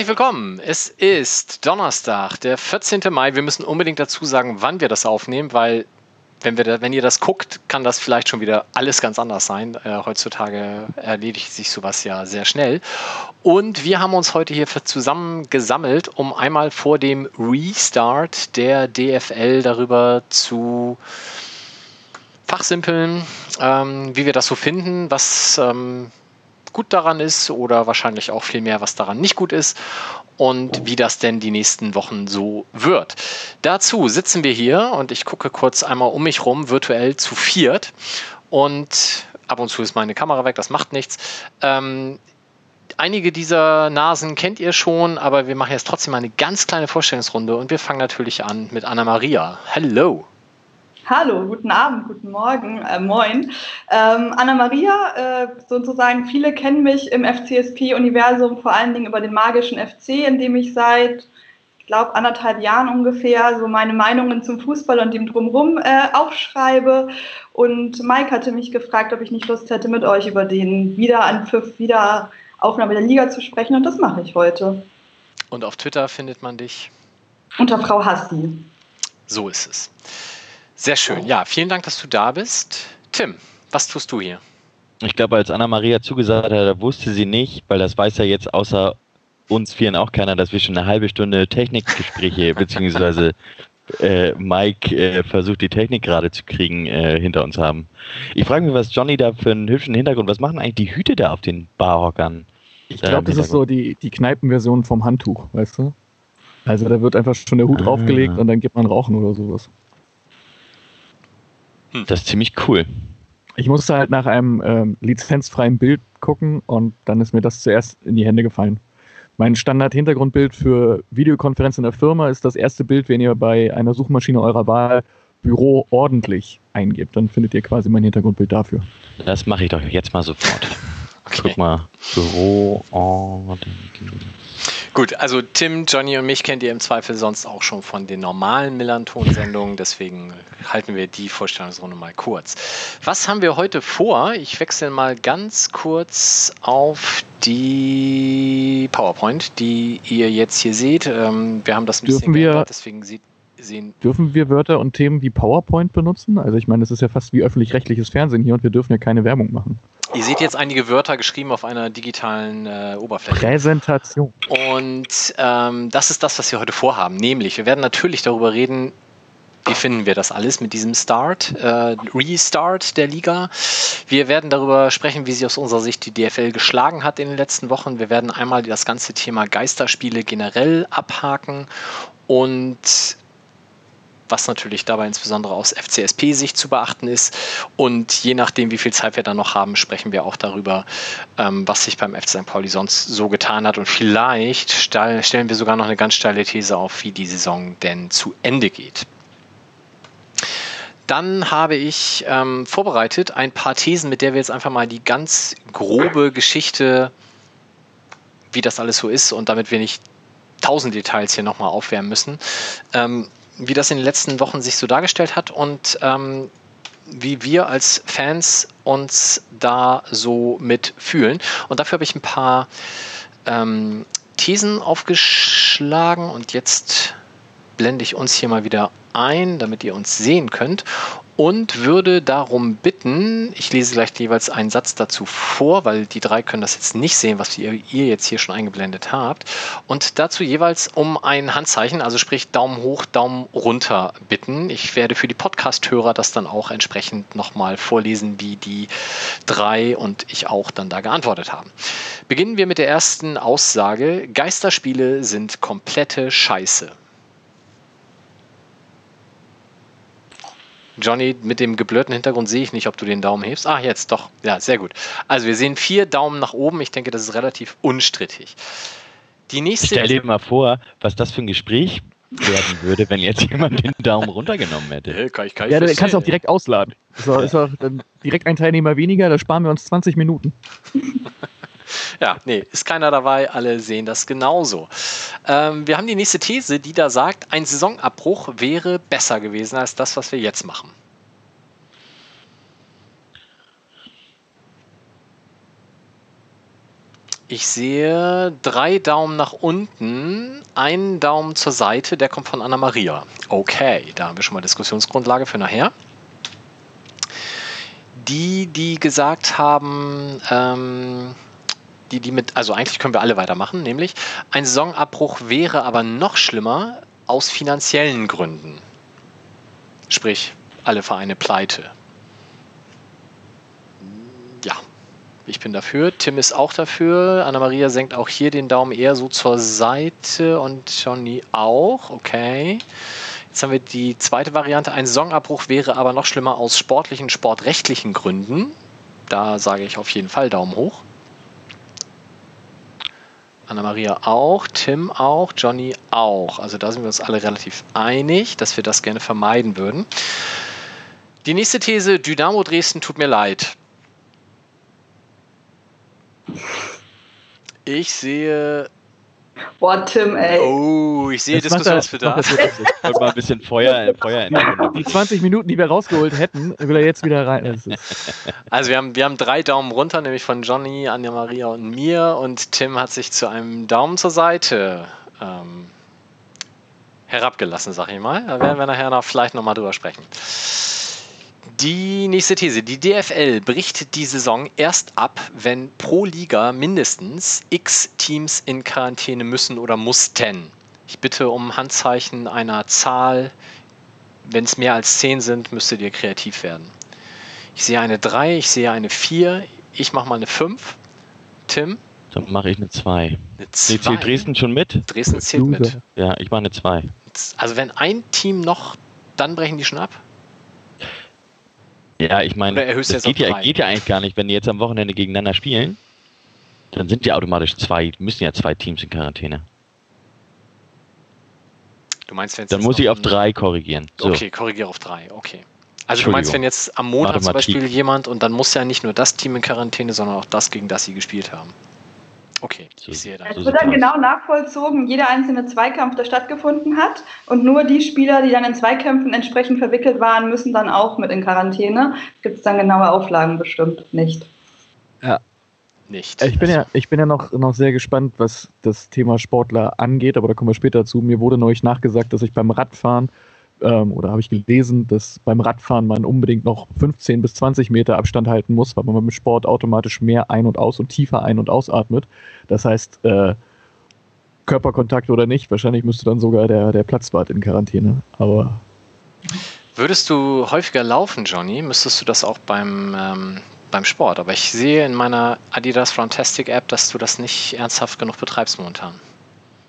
herzlich willkommen. Es ist Donnerstag, der 14. Mai. Wir müssen unbedingt dazu sagen, wann wir das aufnehmen, weil wenn, wir da, wenn ihr das guckt, kann das vielleicht schon wieder alles ganz anders sein. Äh, heutzutage erledigt sich sowas ja sehr schnell. Und wir haben uns heute hier zusammen gesammelt, um einmal vor dem Restart der DFL darüber zu fachsimpeln, ähm, wie wir das so finden, was ähm, gut daran ist oder wahrscheinlich auch viel mehr, was daran nicht gut ist und wie das denn die nächsten Wochen so wird. Dazu sitzen wir hier und ich gucke kurz einmal um mich rum, virtuell zu viert und ab und zu ist meine Kamera weg, das macht nichts. Ähm, einige dieser Nasen kennt ihr schon, aber wir machen jetzt trotzdem eine ganz kleine Vorstellungsrunde und wir fangen natürlich an mit Anna Maria. Hello. Hallo, guten Abend, guten Morgen, äh, moin. Ähm, Anna-Maria, äh, sozusagen, viele kennen mich im FCSP-Universum vor allen Dingen über den magischen FC, in dem ich seit, ich glaube, anderthalb Jahren ungefähr so meine Meinungen zum Fußball und dem Drumherum äh, aufschreibe. Und Mike hatte mich gefragt, ob ich nicht Lust hätte, mit euch über den Wiederanpfiff, Wiederaufnahme der Liga zu sprechen. Und das mache ich heute. Und auf Twitter findet man dich? Unter Frau Hassi. So ist es. Sehr schön. Ja, vielen Dank, dass du da bist. Tim, was tust du hier? Ich glaube, als Anna-Maria zugesagt hat, wusste sie nicht, weil das weiß ja jetzt außer uns vieren auch keiner, dass wir schon eine halbe Stunde Technikgespräche beziehungsweise äh, Mike äh, versucht, die Technik gerade zu kriegen, äh, hinter uns haben. Ich frage mich, was Johnny da für einen hübschen Hintergrund, was machen eigentlich die Hüte da auf den Barhockern? Ich glaube, das ist so die, die Kneipenversion vom Handtuch, weißt du? Also da wird einfach schon der Hut ah. draufgelegt und dann geht man rauchen oder sowas. Hm. Das ist ziemlich cool. Ich musste halt nach einem ähm, lizenzfreien Bild gucken und dann ist mir das zuerst in die Hände gefallen. Mein Standard-Hintergrundbild für Videokonferenzen in der Firma ist das erste Bild, wenn ihr bei einer Suchmaschine eurer Wahl Büro ordentlich eingebt. Dann findet ihr quasi mein Hintergrundbild dafür. Das mache ich doch jetzt mal sofort. Okay. Guck mal, Büro ordentlich. Gut, also Tim, Johnny und mich kennt ihr im Zweifel sonst auch schon von den normalen Millanton-Sendungen, deswegen halten wir die Vorstellungsrunde mal kurz. Was haben wir heute vor? Ich wechsle mal ganz kurz auf die PowerPoint, die ihr jetzt hier seht. Ähm, wir haben das ein Dürfen bisschen geändert, deswegen sieht sehen. Dürfen wir Wörter und Themen wie PowerPoint benutzen? Also ich meine, das ist ja fast wie öffentlich-rechtliches Fernsehen hier und wir dürfen ja keine Werbung machen. Ihr seht jetzt einige Wörter geschrieben auf einer digitalen äh, Oberfläche. Präsentation. Und ähm, das ist das, was wir heute vorhaben. Nämlich, wir werden natürlich darüber reden, wie finden wir das alles mit diesem Start, äh, Restart der Liga. Wir werden darüber sprechen, wie sie aus unserer Sicht die DFL geschlagen hat in den letzten Wochen. Wir werden einmal das ganze Thema Geisterspiele generell abhaken und was natürlich dabei insbesondere aus FCSP-Sicht zu beachten ist. Und je nachdem, wie viel Zeit wir dann noch haben, sprechen wir auch darüber, ähm, was sich beim FC St. Pauli sonst so getan hat. Und vielleicht stellen wir sogar noch eine ganz steile These auf, wie die Saison denn zu Ende geht. Dann habe ich ähm, vorbereitet ein paar Thesen, mit der wir jetzt einfach mal die ganz grobe Geschichte, wie das alles so ist und damit wir nicht tausend Details hier nochmal aufwärmen müssen, ähm, wie das in den letzten Wochen sich so dargestellt hat und ähm, wie wir als Fans uns da so mitfühlen. Und dafür habe ich ein paar ähm, Thesen aufgeschlagen und jetzt blende ich uns hier mal wieder ein, damit ihr uns sehen könnt und würde darum bitten, ich lese gleich jeweils einen Satz dazu vor, weil die drei können das jetzt nicht sehen, was ihr, ihr jetzt hier schon eingeblendet habt, und dazu jeweils um ein Handzeichen, also sprich Daumen hoch, Daumen runter bitten. Ich werde für die Podcast-Hörer das dann auch entsprechend nochmal vorlesen, wie die drei und ich auch dann da geantwortet haben. Beginnen wir mit der ersten Aussage. Geisterspiele sind komplette Scheiße. Johnny, mit dem geblurrten Hintergrund sehe ich nicht, ob du den Daumen hebst. Ah, jetzt doch. Ja, sehr gut. Also wir sehen vier Daumen nach oben. Ich denke, das ist relativ unstrittig. Die nächste. Stell dir mal vor, was das für ein Gespräch werden würde, wenn jetzt jemand den Daumen runtergenommen hätte. Hey, kann ich, kann ich ja, dann kannst du auch direkt ausladen. Das war, ist auch dann direkt ein Teilnehmer weniger, da sparen wir uns 20 Minuten. Ja, nee, ist keiner dabei, alle sehen das genauso. Ähm, wir haben die nächste These, die da sagt, ein Saisonabbruch wäre besser gewesen als das, was wir jetzt machen. Ich sehe drei Daumen nach unten, einen Daumen zur Seite, der kommt von Anna Maria. Okay, da haben wir schon mal Diskussionsgrundlage für nachher. Die, die gesagt haben, ähm, die, die mit, also eigentlich können wir alle weitermachen, nämlich ein Saisonabbruch wäre aber noch schlimmer aus finanziellen Gründen. Sprich, alle Vereine pleite. Ja, ich bin dafür. Tim ist auch dafür. Anna-Maria senkt auch hier den Daumen eher so zur Seite und Johnny auch. Okay. Jetzt haben wir die zweite Variante. Ein Saisonabbruch wäre aber noch schlimmer aus sportlichen, sportrechtlichen Gründen. Da sage ich auf jeden Fall Daumen hoch. Anna-Maria auch, Tim auch, Johnny auch. Also da sind wir uns alle relativ einig, dass wir das gerne vermeiden würden. Die nächste These, Dynamo Dresden tut mir leid. Ich sehe. Boah, Tim, ey. Oh, ich sehe Diskussionsbedarf. mal ein bisschen Feuer, Feuer in die Runde. Die 20 Minuten, die wir rausgeholt hätten, will er jetzt wieder rein. Also wir haben, wir haben drei Daumen runter, nämlich von Johnny, Anja Maria und mir. Und Tim hat sich zu einem Daumen zur Seite ähm, herabgelassen, sag ich mal. Da werden wir nachher noch vielleicht nochmal drüber sprechen. Die nächste These. Die DFL bricht die Saison erst ab, wenn pro Liga mindestens x Teams in Quarantäne müssen oder mussten. Ich bitte um Handzeichen einer Zahl. Wenn es mehr als 10 sind, müsstet ihr kreativ werden. Ich sehe eine 3, ich sehe eine 4, ich mache mal eine 5. Tim, Dann mache ich eine 2. eine Nee, 2. zählt Dresden schon mit? Dresden zählt mit. Ja, ich mache eine 2. Also wenn ein Team noch, dann brechen die schon ab. Ja, ich meine, das geht ja, drei? geht ja eigentlich gar nicht, wenn die jetzt am Wochenende gegeneinander spielen. Dann sind ja automatisch zwei, müssen ja zwei Teams in Quarantäne. Du meinst, wenn Dann muss ich auf drei korrigieren. So. Okay, korrigiere auf 3, okay. Also du meinst, wenn jetzt am Montag zum. Beispiel jemand und dann muss ja nicht nur das Team in Quarantäne, sondern auch das, gegen das sie gespielt haben. Okay, ich sehe da. Es So wird dann genau nachvollzogen, jeder einzelne Zweikampf, der stattgefunden hat. Und nur die Spieler, die dann in Zweikämpfen entsprechend verwickelt waren, müssen dann auch mit in Quarantäne. Gibt es dann genaue Auflagen bestimmt nicht. Nicht. ich bin ja, ich bin ja noch, noch sehr gespannt, was das Thema Sportler angeht, aber da kommen wir später zu. Mir wurde neulich nachgesagt, dass ich beim Radfahren, ähm, oder habe ich gelesen, dass beim Radfahren man unbedingt noch 15 bis 20 Meter Abstand halten muss, weil man beim Sport automatisch mehr ein- und aus und tiefer ein- und ausatmet. Das heißt, äh, Körperkontakt oder nicht, wahrscheinlich müsste dann sogar der, der Platzwart in Quarantäne. Aber Würdest du häufiger laufen, Johnny, müsstest du das auch beim, ähm, beim Sport. Aber ich sehe in meiner Adidas Frontastic App, dass du das nicht ernsthaft genug betreibst momentan.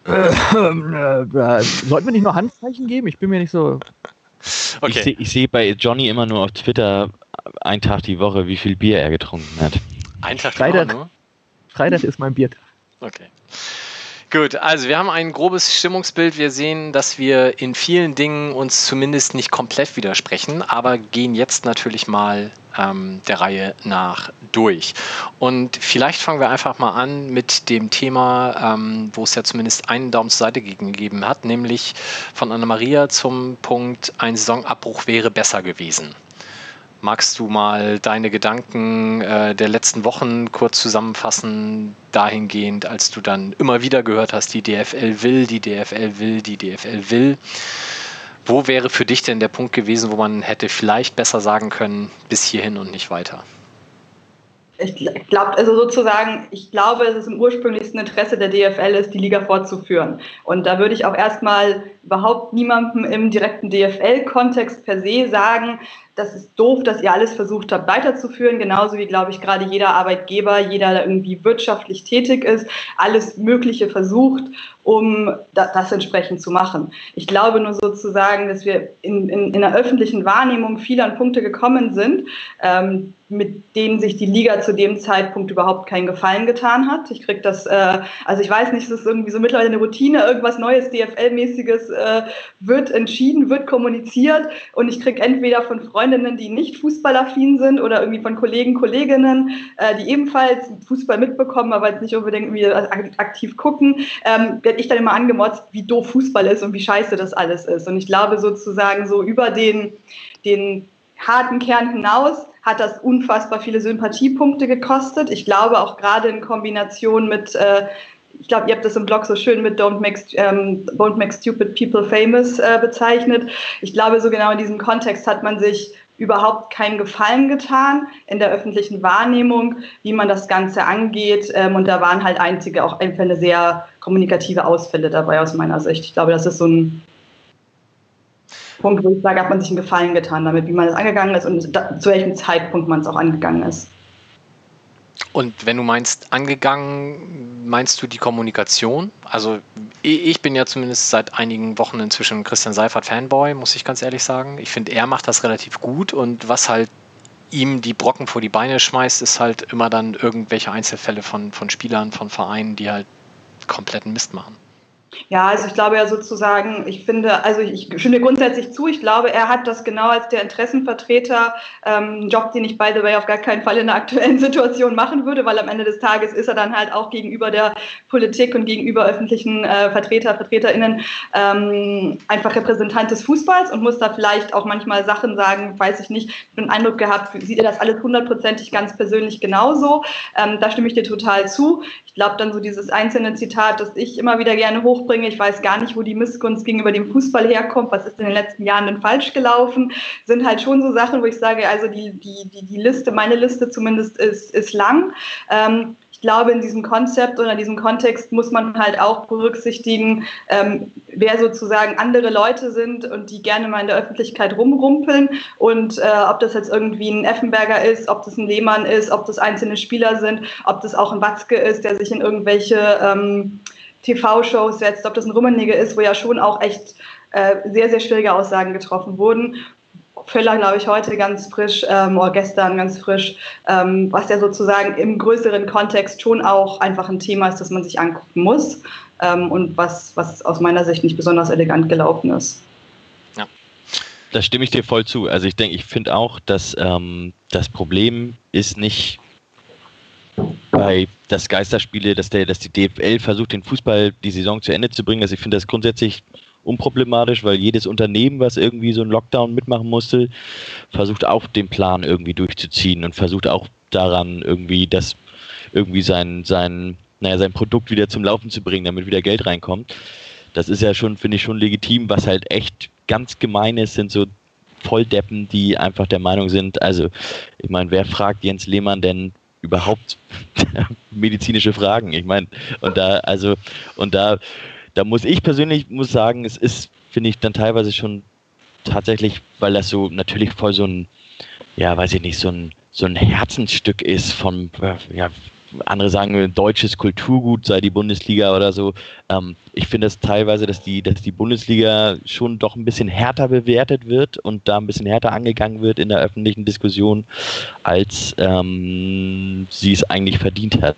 Äh, sollten wir nicht nur Handzeichen geben? Ich bin mir nicht so. Ich Okay, sehe ich seh bei Johnny immer nur auf Twitter einen Tag die Woche, wie viel Bier er getrunken hat. ein Tag die Freitag. Woche nur. Freitag ist mein Biertag. Okay. Gut, also wir haben ein grobes Stimmungsbild. Wir sehen, dass wir in vielen Dingen uns zumindest nicht komplett widersprechen, aber gehen jetzt natürlich mal ähm, der Reihe nach durch. Und vielleicht fangen wir einfach mal an mit dem Thema, ähm, wo es ja zumindest einen Daumen zur Seite gegeben hat, nämlich von Anna-Maria zum Punkt, ein Saisonabbruch wäre besser gewesen. Magst du mal deine Gedanken äh, der letzten Wochen kurz zusammenfassen, dahingehend, als du dann immer wieder gehört hast, die DFL will, die DFL will, die DFL will. Wo wäre für dich denn der Punkt gewesen, wo man hätte vielleicht besser sagen können, bis hierhin und nicht weiter? Ich glaube, also sozusagen, ich glaube, es im ursprünglichsten Interesse der DFL ist, die Liga fortzuführen. Und da würde ich auch erstmal überhaupt niemandem im direkten DFL-Kontext per se sagen, das ist doof, dass ihr alles versucht habt weiterzuführen, genauso wie, glaube ich, gerade jeder Arbeitgeber, jeder, der irgendwie wirtschaftlich tätig ist, alles Mögliche versucht, um das entsprechend zu machen. Ich glaube nur sozusagen, dass wir in, in, in der öffentlichen Wahrnehmung viel an Punkte gekommen sind, ähm, mit denen sich die Liga zu dem Zeitpunkt überhaupt keinen Gefallen getan hat. Ich krieg das, äh, also ich weiß nicht, es ist irgendwie so mittlerweile eine Routine, irgendwas Neues, DFL-mäßiges äh, wird entschieden, wird kommuniziert und ich krieg entweder von Freundinnen, die nicht fußballaffin sind oder irgendwie von Kollegen, Kolleginnen, äh, die ebenfalls Fußball mitbekommen, aber jetzt nicht unbedingt aktiv gucken, ähm, werde ich dann immer angemotzt, wie doof Fußball ist und wie scheiße das alles ist. Und ich glaube sozusagen so über den, den harten Kern hinaus hat das unfassbar viele Sympathiepunkte gekostet. Ich glaube auch gerade in Kombination mit, äh, ich glaube, ihr habt das im Blog so schön mit Don't Make, ähm, Don't make Stupid People Famous äh, bezeichnet. Ich glaube, so genau in diesem Kontext hat man sich überhaupt keinen Gefallen getan in der öffentlichen Wahrnehmung, wie man das Ganze angeht. Ähm, und da waren halt einzige auch Einfälle sehr kommunikative Ausfälle dabei aus meiner Sicht. Ich glaube, das ist so ein Punkt, wo ich sage, hat man sich einen Gefallen getan damit, wie man das angegangen ist und da, zu welchem Zeitpunkt man es auch angegangen ist. Und wenn du meinst angegangen, meinst du die Kommunikation? Also ich bin ja zumindest seit einigen Wochen inzwischen Christian Seifert Fanboy, muss ich ganz ehrlich sagen. Ich finde, er macht das relativ gut und was halt ihm die Brocken vor die Beine schmeißt, ist halt immer dann irgendwelche Einzelfälle von, von Spielern, von Vereinen, die halt kompletten Mist machen. Ja, also ich glaube ja sozusagen, ich finde, also ich stimme grundsätzlich zu, ich glaube, er hat das genau als der Interessenvertreter, ähm, Job, den ich, by the way, auf gar keinen Fall in der aktuellen Situation machen würde, weil am Ende des Tages ist er dann halt auch gegenüber der Politik und gegenüber öffentlichen äh, Vertreter, VertreterInnen ähm, einfach Repräsentant des Fußballs und muss da vielleicht auch manchmal Sachen sagen, weiß ich nicht, ich habe den Eindruck gehabt, sieht er das alles hundertprozentig ganz persönlich genauso. Ähm, da stimme ich dir total zu. Ich glaube dann so dieses einzelne Zitat, das ich immer wieder gerne hoch hochbringe. Ich weiß gar nicht, wo die Missgunst gegenüber dem Fußball herkommt. Was ist in den letzten Jahren denn falsch gelaufen? Sind halt schon so Sachen, wo ich sage, also die, die, die, die Liste, meine Liste zumindest ist, ist lang. Ähm, ich glaube, in diesem Konzept oder in diesem Kontext muss man halt auch berücksichtigen, ähm, wer sozusagen andere Leute sind und die gerne mal in der Öffentlichkeit rumrumpeln. Und äh, ob das jetzt irgendwie ein Effenberger ist, ob das ein Lehmann ist, ob das einzelne Spieler sind, ob das auch ein Watzke ist, der sich in irgendwelche ähm, TV-Shows setzt, ob das ein Rummenigge ist, wo ja schon auch echt äh, sehr, sehr schwierige Aussagen getroffen wurden. Völler, glaube ich, heute ganz frisch, ähm, oder gestern ganz frisch, ähm, was ja sozusagen im größeren Kontext schon auch einfach ein Thema ist, das man sich angucken muss ähm, und was, was aus meiner Sicht nicht besonders elegant gelaufen ist. Ja. Da stimme ich dir voll zu. Also ich denke, ich finde auch, dass ähm, das Problem ist nicht bei das Geisterspiele, dass der, dass die DFL versucht, den Fußball die Saison zu Ende zu bringen. Also ich finde das grundsätzlich unproblematisch, weil jedes Unternehmen, was irgendwie so einen Lockdown mitmachen musste, versucht auch den Plan irgendwie durchzuziehen und versucht auch daran irgendwie das irgendwie sein, sein, naja, sein Produkt wieder zum Laufen zu bringen, damit wieder Geld reinkommt. Das ist ja schon, finde ich, schon legitim. Was halt echt ganz gemein ist, sind so Volldeppen, die einfach der Meinung sind, also ich meine, wer fragt Jens Lehmann denn, überhaupt medizinische Fragen. Ich meine, und da, also, und da, da muss ich persönlich muss sagen, es ist, finde ich, dann teilweise schon tatsächlich, weil das so natürlich voll so ein, ja, weiß ich nicht, so ein, so ein Herzensstück ist von, ja, andere sagen, deutsches Kulturgut sei die Bundesliga oder so. Ähm, ich finde es das teilweise, dass die, dass die Bundesliga schon doch ein bisschen härter bewertet wird und da ein bisschen härter angegangen wird in der öffentlichen Diskussion, als ähm, sie es eigentlich verdient hat.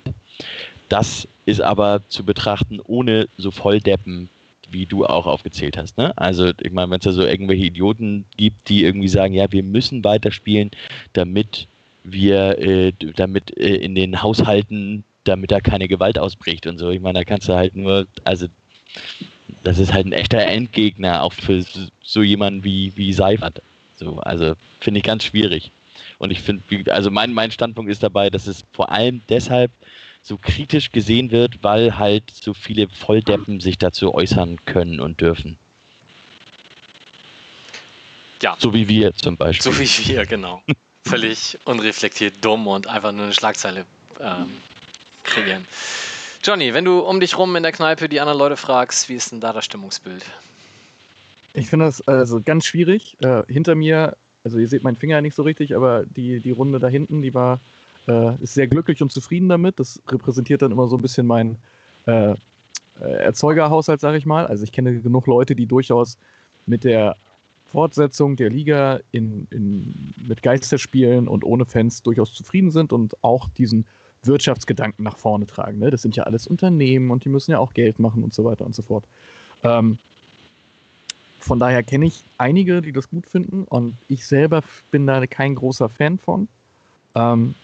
Das ist aber zu betrachten ohne so Volldeppen, wie du auch aufgezählt hast. Ne? Also ich meine, wenn es da so irgendwelche Idioten gibt, die irgendwie sagen, ja, wir müssen weiterspielen, damit wir äh, damit äh, in den Haushalten, damit da keine Gewalt ausbricht und so. Ich meine, da kannst du halt nur, also das ist halt ein echter Endgegner, auch für so jemanden wie, wie Seifert. So, also finde ich ganz schwierig. Und ich finde, also mein, mein Standpunkt ist dabei, dass es vor allem deshalb so kritisch gesehen wird, weil halt so viele Volldeppen sich dazu äußern können und dürfen. Ja. So wie wir zum Beispiel. So wie wir, genau. völlig unreflektiert dumm und einfach nur eine Schlagzeile ähm, kreieren. Johnny, wenn du um dich rum in der Kneipe die anderen Leute fragst, wie ist denn da das Stimmungsbild? Ich finde das also ganz schwierig. Äh, hinter mir, also ihr seht meinen Finger nicht so richtig, aber die, die Runde da hinten, die war äh, ist sehr glücklich und zufrieden damit. Das repräsentiert dann immer so ein bisschen mein, äh, äh, Erzeugerhaushalt, sage ich mal. Also ich kenne genug Leute, die durchaus mit der Fortsetzung der Liga in, in, mit Geisterspielen und ohne Fans durchaus zufrieden sind und auch diesen Wirtschaftsgedanken nach vorne tragen. Ne? Das sind ja alles Unternehmen und die müssen ja auch Geld machen und so weiter und so fort. Ähm, von daher kenne ich einige, die das gut finden und ich selber bin da kein großer Fan von. Ähm,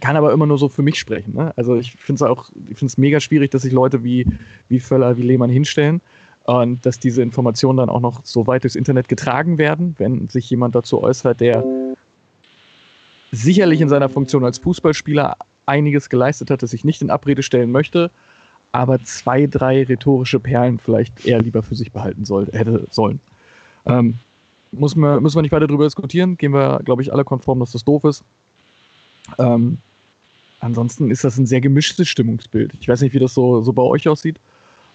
kann aber immer nur so für mich sprechen. Ne? Also ich finde es auch, ich finde es mega schwierig, dass sich Leute wie, wie Völler, wie Lehmann hinstellen und dass diese Informationen dann auch noch so weit durchs Internet getragen werden, wenn sich jemand dazu äußert, der sicherlich in seiner Funktion als Fußballspieler einiges geleistet hat, das ich nicht in Abrede stellen möchte, aber zwei, drei rhetorische Perlen vielleicht eher lieber für sich behalten soll, hätte sollen. Ähm, muss man, müssen wir nicht weiter darüber diskutieren. Gehen wir, glaube ich, alle konform, dass das doof ist. Ähm, ansonsten ist das ein sehr gemischtes Stimmungsbild. Ich weiß nicht, wie das so, so bei euch aussieht.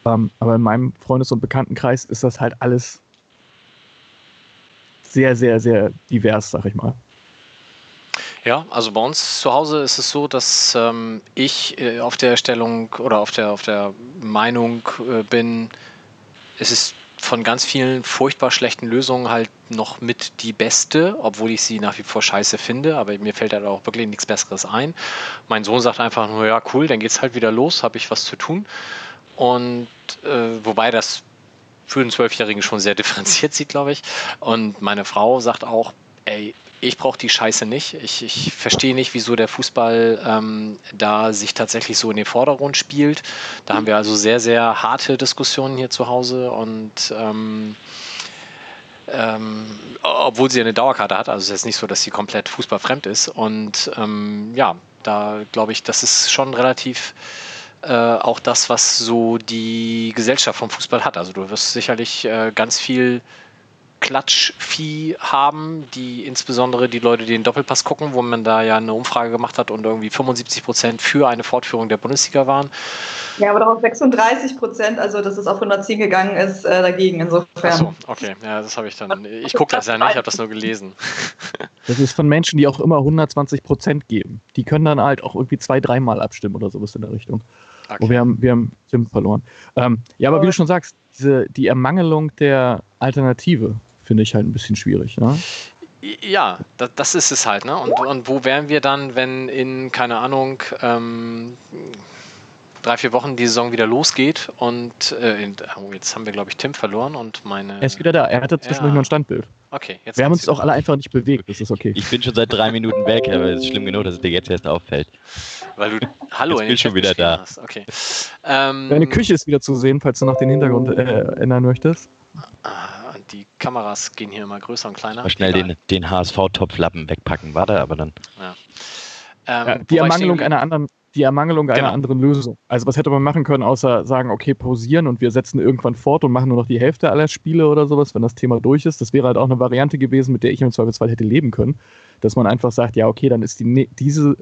Ähm, aber in meinem Freundes- und Bekanntenkreis ist das halt alles sehr, sehr, sehr divers, sag ich mal. Ja, also bei uns zu Hause ist es so, dass ähm, ich äh, auf der Stellung oder auf der, auf der Meinung äh, bin, es ist von ganz vielen furchtbar schlechten Lösungen halt noch mit die beste, obwohl ich sie nach wie vor scheiße finde, aber mir fällt halt auch wirklich nichts Besseres ein. Mein Sohn sagt einfach nur, ja cool, dann geht's halt wieder los, habe ich was zu tun. Und äh, wobei das für einen Zwölfjährigen schon sehr differenziert sieht, glaube ich. Und meine Frau sagt auch, ey, ich brauche die Scheiße nicht. Ich, ich verstehe nicht, wieso der Fußball ähm, da sich tatsächlich so in den Vordergrund spielt. Da haben wir also sehr, sehr harte Diskussionen hier zu Hause und ähm, ähm, obwohl sie eine Dauerkarte hat, also es ist jetzt nicht so, dass sie komplett fußballfremd ist. Und ähm, ja, da glaube ich, das ist schon relativ äh, auch das, was so die Gesellschaft vom Fußball hat. Also du wirst sicherlich äh, ganz viel Klatschvieh haben, die insbesondere die Leute, die den Doppelpass gucken, wo man da ja eine Umfrage gemacht hat und irgendwie 75 Prozent für eine Fortführung der Bundesliga waren. Ja, aber doch 36 Prozent, also dass es auf 110 gegangen ist, äh, dagegen insofern. Achso, okay, ja, das habe ich dann. Ich gucke das ja nicht, ich habe das nur gelesen. Das ist von Menschen, die auch immer 120 Prozent geben. Die können dann halt auch irgendwie zwei, dreimal abstimmen oder sowas in der Richtung. Okay. Oh, wir haben, wir haben Stimmen verloren. Ähm, ja, aber wie du schon sagst, diese, die Ermangelung der Alternative finde ich halt ein bisschen schwierig. Ne? Ja, das, das, ist es halt. Ne? Und, und wo wären wir dann, wenn in, keine Ahnung, ähm, drei, vier Wochen die Saison wieder losgeht und äh, oh, jetzt haben wir, glaube ich, Tim verloren und meine. Er ist wieder da, er hatte zwischendurch ja. nur ein Standbild. Okay, jetzt. Wir haben uns auch alle einfach nicht bewegt, das ist okay. Ich bin schon seit drei Minuten weg, aber es ist schlimm genug, dass es dir jetzt erst auffällt. Weil du Hallo jetzt in bin schon wieder da. Hast. Okay. Ähm, Deine Küche ist wieder zu sehen, falls du noch den Hintergrund äh, ändern möchtest. Ah, die Kameras gehen hier immer größer und kleiner. Mal schnell den, den HSV-Topflappen wegpacken, warte, aber dann. Ja. Ähm, ja, die Ermangelung einer anderen die Ermangelung einer genau. anderen Lösung. Also was hätte man machen können, außer sagen, okay, pausieren und wir setzen irgendwann fort und machen nur noch die Hälfte aller Spiele oder sowas, wenn das Thema durch ist. Das wäre halt auch eine Variante gewesen, mit der ich im Zweifelsfall hätte leben können. Dass man einfach sagt, ja, okay, dann ist die, diese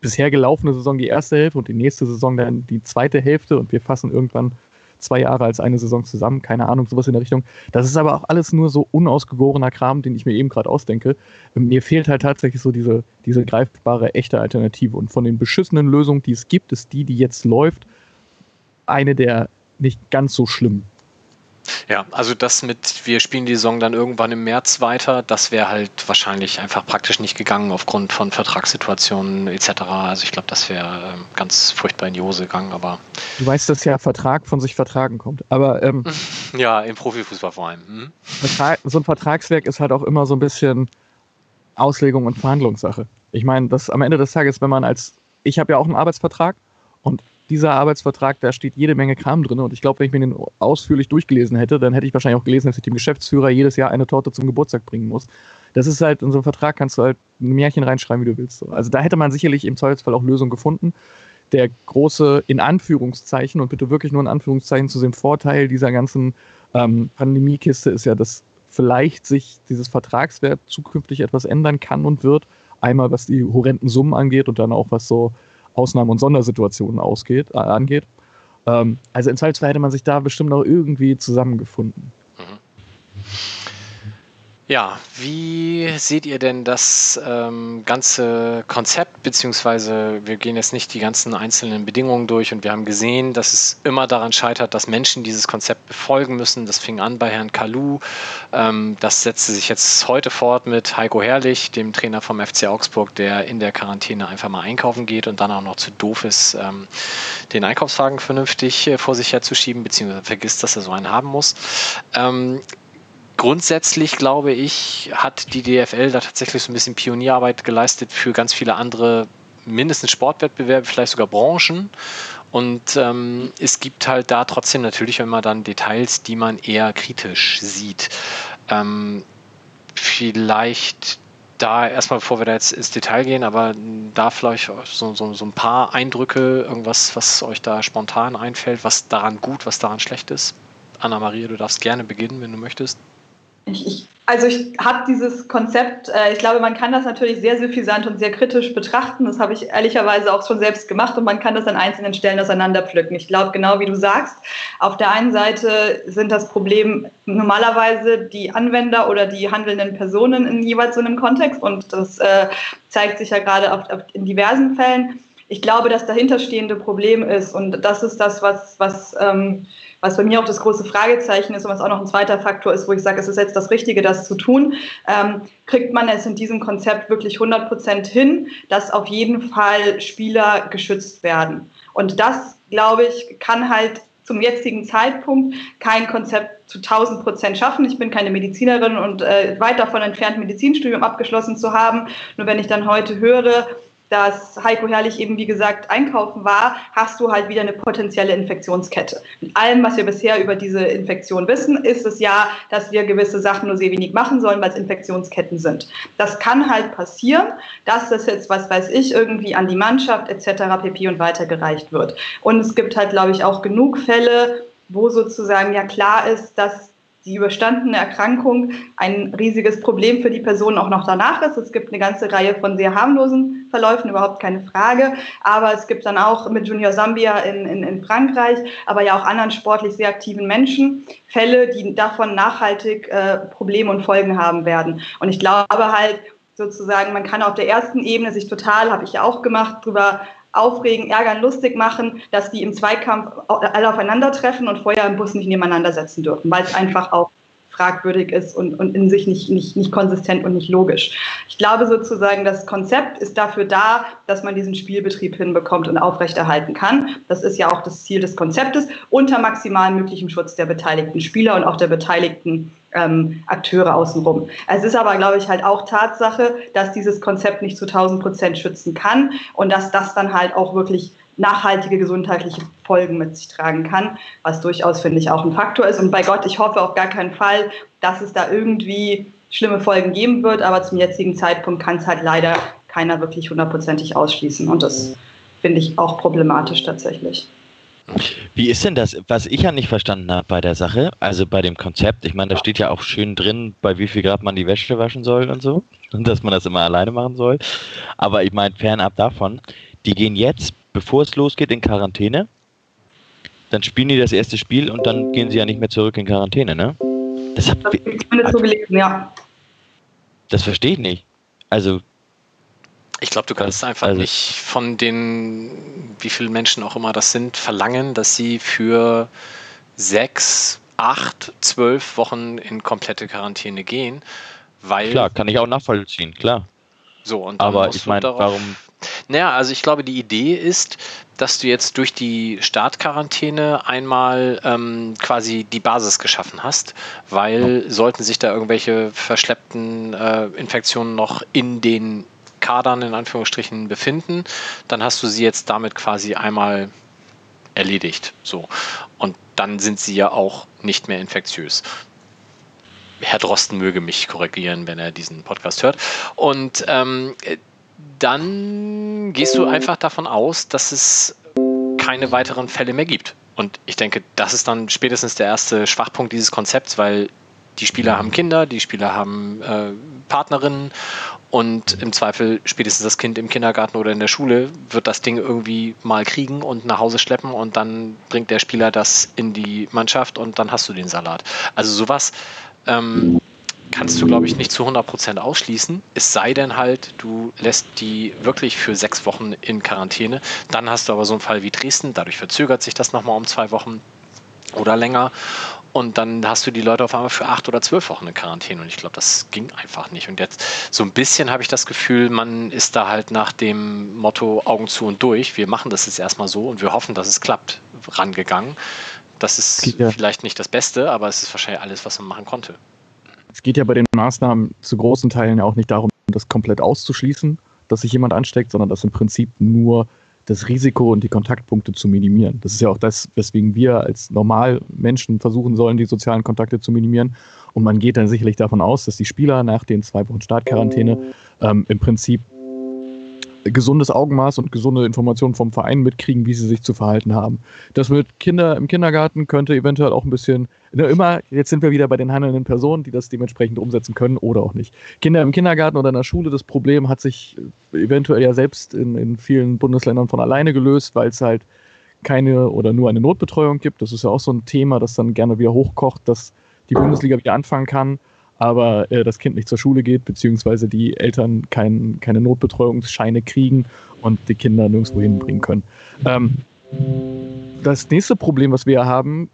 bisher gelaufene Saison die erste Hälfte und die nächste Saison dann die zweite Hälfte und wir fassen irgendwann zwei Jahre als eine Saison zusammen, keine Ahnung, sowas in der Richtung. Das ist aber auch alles nur so unausgegorener Kram, den ich mir eben gerade ausdenke. Mir fehlt halt tatsächlich so diese, diese greifbare, echte Alternative. Und von den beschissenen Lösungen, die es gibt, ist die, die jetzt läuft, eine der nicht ganz so schlimmen. Ja, also das mit, wir spielen die Saison dann irgendwann im März weiter, das wäre halt wahrscheinlich einfach praktisch nicht gegangen aufgrund von Vertragssituationen etc. Also ich glaube, das wäre ähm, ganz furchtbar in die Hose gegangen, aber. Du weißt, dass ja Vertrag von sich vertragen kommt. Aber ähm, ja, im Profifußball vor allem. Hm? so ein Vertragswerk ist halt auch immer so ein bisschen Auslegung und Verhandlungssache. Ich meine, das am Ende des Tages, wenn man als, ich habe ja auch einen Arbeitsvertrag und dieser Arbeitsvertrag, da steht jede Menge Kram drin. Und ich glaube, wenn ich mir den ausführlich durchgelesen hätte, dann hätte ich wahrscheinlich auch gelesen, dass ich dem Geschäftsführer jedes Jahr eine Torte zum Geburtstag bringen muss. Das ist halt, in so einem Vertrag kannst du halt ein Märchen reinschreiben, wie du willst. Also da hätte man sicherlich im Zweifelsfall auch Lösungen gefunden. Der große, in Anführungszeichen, und bitte wirklich nur in Anführungszeichen zu sehen, Vorteil dieser ganzen ähm, Pandemiekiste ist ja, dass vielleicht sich dieses Vertragswert zukünftig etwas ändern kann und wird. Einmal was die horrenden Summen angeht und dann auch was so Ausnahmen und Sondersituationen ausgeht, äh, angeht. Ähm, also im Zweifelsfall hätte man sich da bestimmt auch irgendwie zusammengefunden. Mhm. Ja, wie seht ihr denn das ähm, ganze Konzept, beziehungsweise wir gehen jetzt nicht die ganzen einzelnen Bedingungen durch und wir haben gesehen, dass es immer daran scheitert, dass Menschen dieses Konzept befolgen müssen. Das fing an bei Herrn Kalu, ähm, das setzte sich jetzt heute fort mit Heiko Herrlich, dem Trainer vom FC Augsburg, der in der Quarantäne einfach mal einkaufen geht und dann auch noch zu doof ist, ähm, den Einkaufswagen vernünftig äh, vor sich herzuschieben, beziehungsweise vergisst, dass er so einen haben muss. Grundsätzlich glaube ich, hat die DFL da tatsächlich so ein bisschen Pionierarbeit geleistet für ganz viele andere, mindestens Sportwettbewerbe, vielleicht sogar Branchen. Und ähm, es gibt halt da trotzdem natürlich immer dann Details, die man eher kritisch sieht. Ähm, vielleicht da erstmal, bevor wir da jetzt ins Detail gehen, aber da vielleicht so, so, so ein paar Eindrücke, irgendwas, was euch da spontan einfällt, was daran gut, was daran schlecht ist. Anna-Maria, du darfst gerne beginnen, wenn du möchtest. Ich, ich, also ich habe dieses Konzept, äh, ich glaube, man kann das natürlich sehr suffisant und sehr kritisch betrachten. Das habe ich ehrlicherweise auch schon selbst gemacht und man kann das an einzelnen Stellen auseinanderpflücken. Ich glaube, genau wie du sagst, auf der einen Seite sind das Problem normalerweise die Anwender oder die handelnden Personen in jeweils so einem Kontext und das äh, zeigt sich ja gerade auf, auf, in diversen Fällen. Ich glaube, das dahinterstehende Problem ist und das ist das, was, was ähm, was bei mir auch das große Fragezeichen ist und was auch noch ein zweiter Faktor ist, wo ich sage, es ist jetzt das Richtige, das zu tun, ähm, kriegt man es in diesem Konzept wirklich 100 Prozent hin, dass auf jeden Fall Spieler geschützt werden. Und das, glaube ich, kann halt zum jetzigen Zeitpunkt kein Konzept zu 1000 Prozent schaffen. Ich bin keine Medizinerin und äh, weit davon entfernt, Medizinstudium abgeschlossen zu haben. Nur wenn ich dann heute höre, dass Heiko Herrlich eben, wie gesagt, einkaufen war, hast du halt wieder eine potenzielle Infektionskette. Mit allem, was wir bisher über diese Infektion wissen, ist es ja, dass wir gewisse Sachen nur sehr wenig machen sollen, weil es Infektionsketten sind. Das kann halt passieren, dass das jetzt, was weiß ich, irgendwie an die Mannschaft etc. pp. und weitergereicht wird. Und es gibt halt, glaube ich, auch genug Fälle, wo sozusagen ja klar ist, dass die überstandene Erkrankung ein riesiges Problem für die Person auch noch danach ist. Es gibt eine ganze Reihe von sehr harmlosen Verläufen, überhaupt keine Frage. Aber es gibt dann auch mit Junior Sambia in, in, in Frankreich, aber ja auch anderen sportlich sehr aktiven Menschen Fälle, die davon nachhaltig äh, Probleme und Folgen haben werden. Und ich glaube halt, sozusagen, man kann auf der ersten Ebene sich total, habe ich ja auch gemacht, drüber aufregen, ärgern, lustig machen, dass die im Zweikampf alle aufeinandertreffen und vorher im Bus nicht nebeneinander setzen dürfen, weil es einfach auch fragwürdig ist und, und in sich nicht, nicht, nicht konsistent und nicht logisch. Ich glaube sozusagen, das Konzept ist dafür da, dass man diesen Spielbetrieb hinbekommt und aufrechterhalten kann. Das ist ja auch das Ziel des Konzeptes, unter maximal möglichem Schutz der beteiligten Spieler und auch der beteiligten ähm, Akteure außenrum. Es ist aber, glaube ich, halt auch Tatsache, dass dieses Konzept nicht zu 1000 Prozent schützen kann und dass das dann halt auch wirklich nachhaltige gesundheitliche Folgen mit sich tragen kann, was durchaus, finde ich, auch ein Faktor ist. Und bei Gott, ich hoffe auf gar keinen Fall, dass es da irgendwie schlimme Folgen geben wird, aber zum jetzigen Zeitpunkt kann es halt leider keiner wirklich hundertprozentig ausschließen. Und das finde ich auch problematisch tatsächlich. Wie ist denn das, was ich ja nicht verstanden habe bei der Sache, also bei dem Konzept, ich meine, da steht ja auch schön drin, bei wie viel Grad man die Wäsche waschen soll und so, und dass man das immer alleine machen soll. Aber ich meine, fernab davon, die gehen jetzt, bevor es losgeht, in Quarantäne. Dann spielen die das erste Spiel und dann gehen sie ja nicht mehr zurück in Quarantäne, ne? Das, das ich so gelesen, ja. Das verstehe ich nicht. Also ich glaube, du kannst einfach also, nicht von den, wie viele Menschen auch immer das sind, verlangen, dass sie für sechs, acht, zwölf Wochen in komplette Quarantäne gehen, weil. Klar, kann ich auch nachvollziehen, klar. So, und Aber ich meine, warum. Naja, also ich glaube, die Idee ist, dass du jetzt durch die Startquarantäne einmal ähm, quasi die Basis geschaffen hast, weil sollten sich da irgendwelche verschleppten äh, Infektionen noch in den Kadern in Anführungsstrichen befinden, dann hast du sie jetzt damit quasi einmal erledigt. So. Und dann sind sie ja auch nicht mehr infektiös. Herr Drosten möge mich korrigieren, wenn er diesen Podcast hört. Und ähm, dann gehst du einfach davon aus, dass es keine weiteren Fälle mehr gibt. Und ich denke, das ist dann spätestens der erste Schwachpunkt dieses Konzepts, weil die Spieler haben Kinder, die Spieler haben äh, Partnerinnen und im Zweifel spätestens das Kind im Kindergarten oder in der Schule wird das Ding irgendwie mal kriegen und nach Hause schleppen und dann bringt der Spieler das in die Mannschaft und dann hast du den Salat. Also sowas ähm, kannst du, glaube ich, nicht zu 100% ausschließen. Es sei denn halt, du lässt die wirklich für sechs Wochen in Quarantäne. Dann hast du aber so einen Fall wie Dresden. Dadurch verzögert sich das nochmal um zwei Wochen oder länger. Und dann hast du die Leute auf einmal für acht oder zwölf Wochen in Quarantäne. Und ich glaube, das ging einfach nicht. Und jetzt so ein bisschen habe ich das Gefühl, man ist da halt nach dem Motto Augen zu und durch. Wir machen das jetzt erstmal so und wir hoffen, dass es klappt, rangegangen. Das ist ja. vielleicht nicht das Beste, aber es ist wahrscheinlich alles, was man machen konnte. Es geht ja bei den Maßnahmen zu großen Teilen ja auch nicht darum, das komplett auszuschließen, dass sich jemand ansteckt, sondern das im Prinzip nur das Risiko und die Kontaktpunkte zu minimieren. Das ist ja auch das, weswegen wir als Normalmenschen versuchen sollen, die sozialen Kontakte zu minimieren. Und man geht dann sicherlich davon aus, dass die Spieler nach den zwei Wochen Startquarantäne ähm, im Prinzip gesundes Augenmaß und gesunde Informationen vom Verein mitkriegen, wie sie sich zu verhalten haben. Das mit Kinder im Kindergarten könnte eventuell auch ein bisschen, ne, immer, jetzt sind wir wieder bei den handelnden Personen, die das dementsprechend umsetzen können oder auch nicht. Kinder im Kindergarten oder in der Schule, das Problem hat sich eventuell ja selbst in, in vielen Bundesländern von alleine gelöst, weil es halt keine oder nur eine Notbetreuung gibt. Das ist ja auch so ein Thema, das dann gerne wieder hochkocht, dass die Bundesliga wieder anfangen kann aber äh, das Kind nicht zur Schule geht, beziehungsweise die Eltern kein, keine Notbetreuungsscheine kriegen und die Kinder nirgendwo hinbringen können. Ähm, das nächste Problem, was wir haben,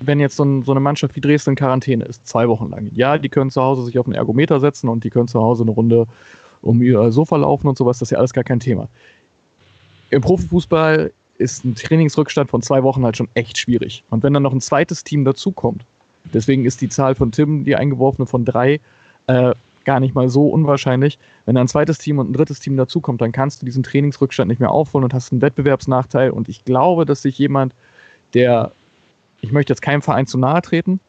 wenn jetzt so, ein, so, eine Mannschaft wie Dresden in Quarantäne ist, zwei Wochen lang. Ja, die können zu Hause sich auf einen Ergometer setzen und die können zu Hause eine Runde um ihr Sofa laufen und sowas, das ist ja alles gar kein Thema. Im Profifußball ist ein Trainingsrückstand von zwei Wochen halt schon echt schwierig. Und wenn dann noch ein zweites Team dazukommt, Deswegen ist die Zahl von Tim, die eingeworfene von drei, äh, gar nicht mal so unwahrscheinlich. Wenn ein zweites Team und ein drittes Team dazukommt, dann kannst du diesen Trainingsrückstand nicht mehr aufholen und hast einen Wettbewerbsnachteil. Und ich glaube, dass sich jemand, der, ich möchte jetzt keinem Verein zu nahe treten,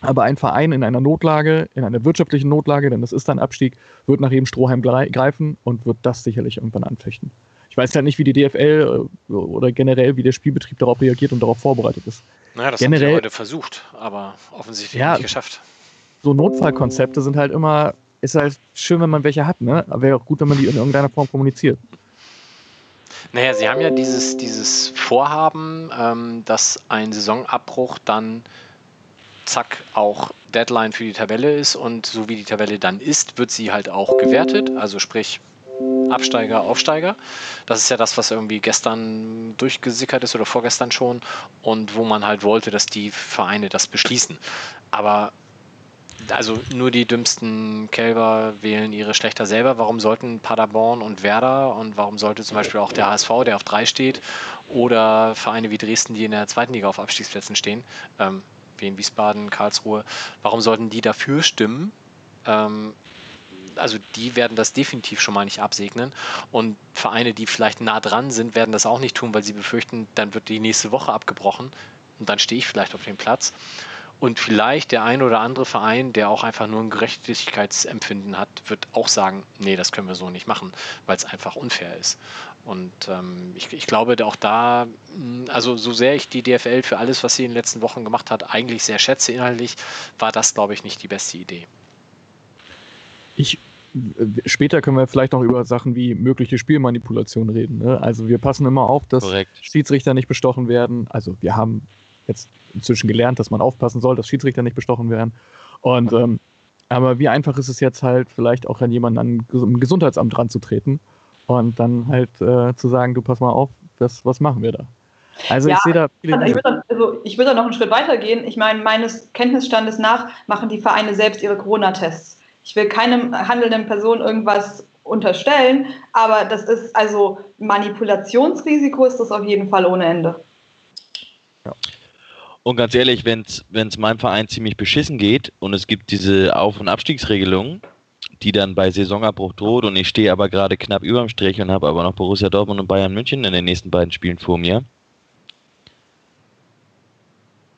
aber ein Verein in einer Notlage, in einer wirtschaftlichen Notlage, denn das ist ein Abstieg, wird nach jedem Strohhalm greifen und wird das sicherlich irgendwann anfechten. Ich weiß ja nicht, wie die DFL äh, oder generell, wie der Spielbetrieb darauf reagiert und darauf vorbereitet ist. Naja, das Generell, haben sie heute versucht, aber offensichtlich ja, nicht geschafft. So Notfallkonzepte sind halt immer, ist halt schön, wenn man welche hat, ne? Aber wäre auch gut, wenn man die in irgendeiner Form kommuniziert. Naja, sie haben ja dieses, dieses Vorhaben, ähm, dass ein Saisonabbruch dann zack auch Deadline für die Tabelle ist und so wie die Tabelle dann ist, wird sie halt auch gewertet. Also sprich, Absteiger, Aufsteiger. Das ist ja das, was irgendwie gestern durchgesickert ist oder vorgestern schon und wo man halt wollte, dass die Vereine das beschließen. Aber also nur die dümmsten Kälber wählen ihre Schlechter selber. Warum sollten Paderborn und Werder und warum sollte zum Beispiel auch der HSV, der auf drei steht, oder Vereine wie Dresden, die in der zweiten Liga auf Abstiegsplätzen stehen, ähm, wie in Wiesbaden, Karlsruhe, warum sollten die dafür stimmen, ähm, also die werden das definitiv schon mal nicht absegnen. Und Vereine, die vielleicht nah dran sind, werden das auch nicht tun, weil sie befürchten, dann wird die nächste Woche abgebrochen und dann stehe ich vielleicht auf dem Platz. Und vielleicht der ein oder andere Verein, der auch einfach nur ein Gerechtigkeitsempfinden hat, wird auch sagen, nee, das können wir so nicht machen, weil es einfach unfair ist. Und ähm, ich, ich glaube auch da, also so sehr ich die DFL für alles, was sie in den letzten Wochen gemacht hat, eigentlich sehr schätze inhaltlich, war das, glaube ich, nicht die beste Idee. Ich später können wir vielleicht noch über Sachen wie mögliche Spielmanipulation reden. Ne? Also wir passen immer auf, dass Korrekt. Schiedsrichter nicht bestochen werden. Also wir haben jetzt inzwischen gelernt, dass man aufpassen soll, dass Schiedsrichter nicht bestochen werden. Und ähm, aber wie einfach ist es jetzt halt, vielleicht auch an jemanden an ein Gesundheitsamt ranzutreten und dann halt äh, zu sagen, du pass mal auf, das, was machen wir da? Also ja, ich sehe da viele. Ich würde, also ich würde da noch einen Schritt weiter gehen. Ich meine, meines Kenntnisstandes nach machen die Vereine selbst ihre Corona-Tests. Ich will keinem handelnden Person irgendwas unterstellen, aber das ist also Manipulationsrisiko ist das auf jeden Fall ohne Ende. Ja. Und ganz ehrlich, wenn es meinem Verein ziemlich beschissen geht und es gibt diese Auf- und Abstiegsregelung, die dann bei Saisonabbruch droht und ich stehe aber gerade knapp über dem Strich und habe aber noch Borussia Dortmund und Bayern München in den nächsten beiden Spielen vor mir,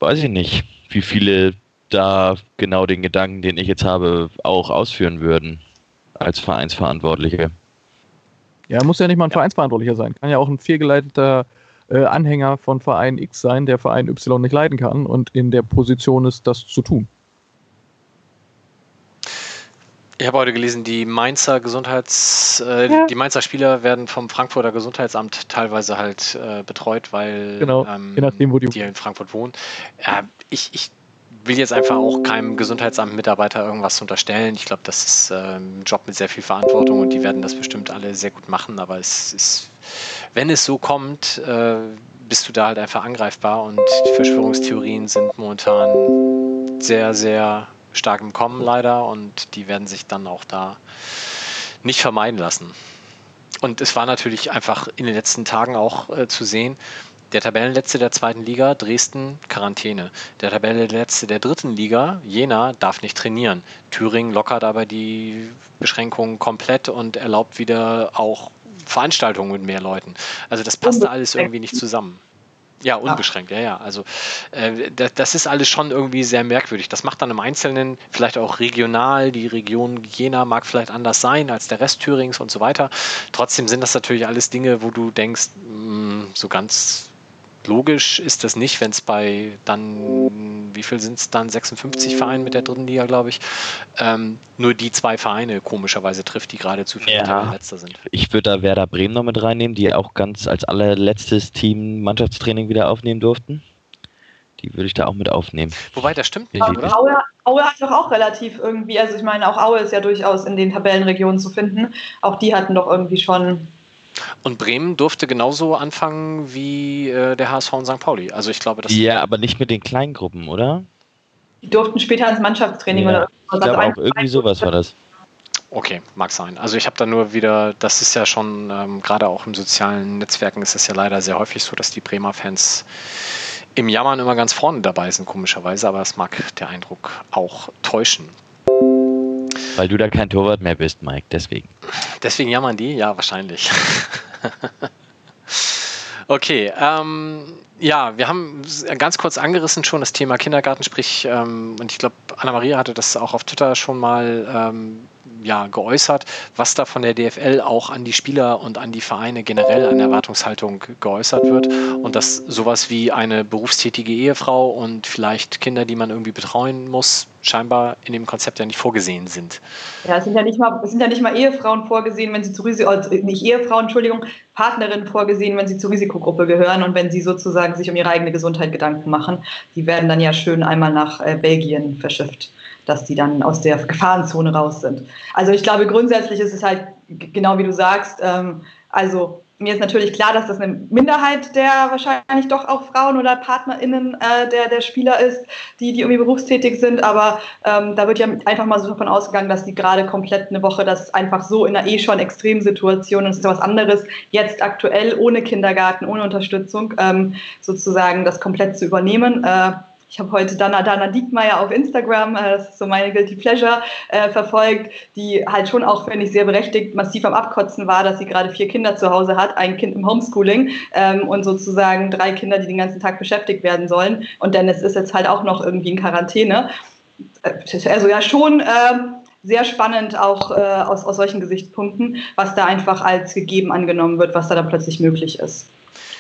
weiß ich nicht, wie viele da genau den Gedanken, den ich jetzt habe, auch ausführen würden als Vereinsverantwortliche. Ja, muss ja nicht mal ein ja. Vereinsverantwortlicher sein. Kann ja auch ein fehlgeleiteter äh, Anhänger von Verein X sein, der Verein Y nicht leiden kann und in der Position ist, das zu tun. Ich habe heute gelesen, die Mainzer Gesundheits, äh, ja. die Mainzer Spieler werden vom Frankfurter Gesundheitsamt teilweise halt äh, betreut, weil genau, ähm, je nachdem, wo die, die in Frankfurt wohnen. Äh, ich, ich will jetzt einfach auch keinem Gesundheitsamt-Mitarbeiter irgendwas unterstellen. Ich glaube, das ist äh, ein Job mit sehr viel Verantwortung und die werden das bestimmt alle sehr gut machen. Aber es ist, wenn es so kommt, äh, bist du da halt einfach angreifbar und die Verschwörungstheorien sind momentan sehr, sehr stark im Kommen leider und die werden sich dann auch da nicht vermeiden lassen. Und es war natürlich einfach in den letzten Tagen auch äh, zu sehen, der Tabellenletzte der zweiten Liga, Dresden, Quarantäne. Der Tabellenletzte der dritten Liga, Jena, darf nicht trainieren. Thüringen lockert aber die Beschränkungen komplett und erlaubt wieder auch Veranstaltungen mit mehr Leuten. Also das passt alles irgendwie nicht zusammen. Ja, unbeschränkt, ja, ja. Also äh, das, das, ist alles schon irgendwie sehr merkwürdig. Das macht dann im Einzelnen vielleicht auch regional. Die Region Jena mag vielleicht anders sein als der Rest Thürings und so weiter. Trotzdem sind das natürlich alles Dinge, wo du denkst, mh, mm, so ganz logisch ist das nicht, wenn es bei dann, wie viel sind es dann, 56 Vereinen mit der dritten Liga, glaube ich, ähm, nur die zwei Vereine komischerweise trifft, die gerade zufällig ja. letzter sind. Ich würde da Werder Bremen noch mit reinnehmen, die auch ganz als allerletztes Team Mannschaftstraining wieder aufnehmen durften. Die würde ich da auch mit aufnehmen. Wobei, das stimmt nicht, oder? Aue, Aue hat doch auch relativ irgendwie, also ich meine, auch Aue ist ja durchaus in den Tabellenregionen zu finden. Auch die hatten doch irgendwie schon und Bremen durfte genauso anfangen wie äh, der HSV und St. Pauli. Also ich glaube, das. Ja, aber nicht mit den Kleingruppen, oder? Die durften später ins Mannschaftstraining ja. oder irgendwas. Ich glaube auch irgendwie sowas war das. Okay, mag sein. Also ich habe da nur wieder, das ist ja schon, ähm, gerade auch in sozialen Netzwerken ist es ja leider sehr häufig so, dass die Bremer Fans im Jammern immer ganz vorne dabei sind, komischerweise, aber es mag der Eindruck auch täuschen. Weil du da kein Torwart mehr bist, Mike, deswegen. Deswegen jammern die? Ja, wahrscheinlich. okay, ähm, ja, wir haben ganz kurz angerissen schon das Thema Kindergarten, sprich, ähm, und ich glaube, Anna-Maria hatte das auch auf Twitter schon mal ähm, ja, geäußert, was da von der DFL auch an die Spieler und an die Vereine generell an Erwartungshaltung geäußert wird und dass sowas wie eine berufstätige Ehefrau und vielleicht Kinder, die man irgendwie betreuen muss, scheinbar in dem Konzept ja nicht vorgesehen sind. Ja, es sind ja nicht mal, es sind ja nicht mal Ehefrauen vorgesehen, wenn sie zu Risiko, also nicht Ehefrauen, Entschuldigung, Partnerinnen vorgesehen, wenn sie zur Risikogruppe gehören und wenn sie sozusagen sich um ihre eigene Gesundheit Gedanken machen. Die werden dann ja schön einmal nach äh, Belgien verschifft dass die dann aus der Gefahrenzone raus sind. Also ich glaube, grundsätzlich ist es halt genau wie du sagst. Ähm, also mir ist natürlich klar, dass das eine Minderheit der wahrscheinlich doch auch Frauen oder PartnerInnen äh, der, der Spieler ist, die, die irgendwie berufstätig sind. Aber ähm, da wird ja einfach mal so davon ausgegangen, dass die gerade komplett eine Woche das einfach so in einer eh schon Extremsituation, und es ist ja was anderes, jetzt aktuell ohne Kindergarten, ohne Unterstützung ähm, sozusagen das komplett zu übernehmen. Äh, ich habe heute Dana, Dana Diekmeyer auf Instagram, äh, das ist so meine Guilty Pleasure, äh, verfolgt, die halt schon auch, finde ich, sehr berechtigt massiv am Abkotzen war, dass sie gerade vier Kinder zu Hause hat, ein Kind im Homeschooling ähm, und sozusagen drei Kinder, die den ganzen Tag beschäftigt werden sollen. Und Dennis ist jetzt halt auch noch irgendwie in Quarantäne. Äh, also ja, schon. Äh, sehr spannend auch äh, aus, aus solchen Gesichtspunkten, was da einfach als gegeben angenommen wird, was da dann plötzlich möglich ist.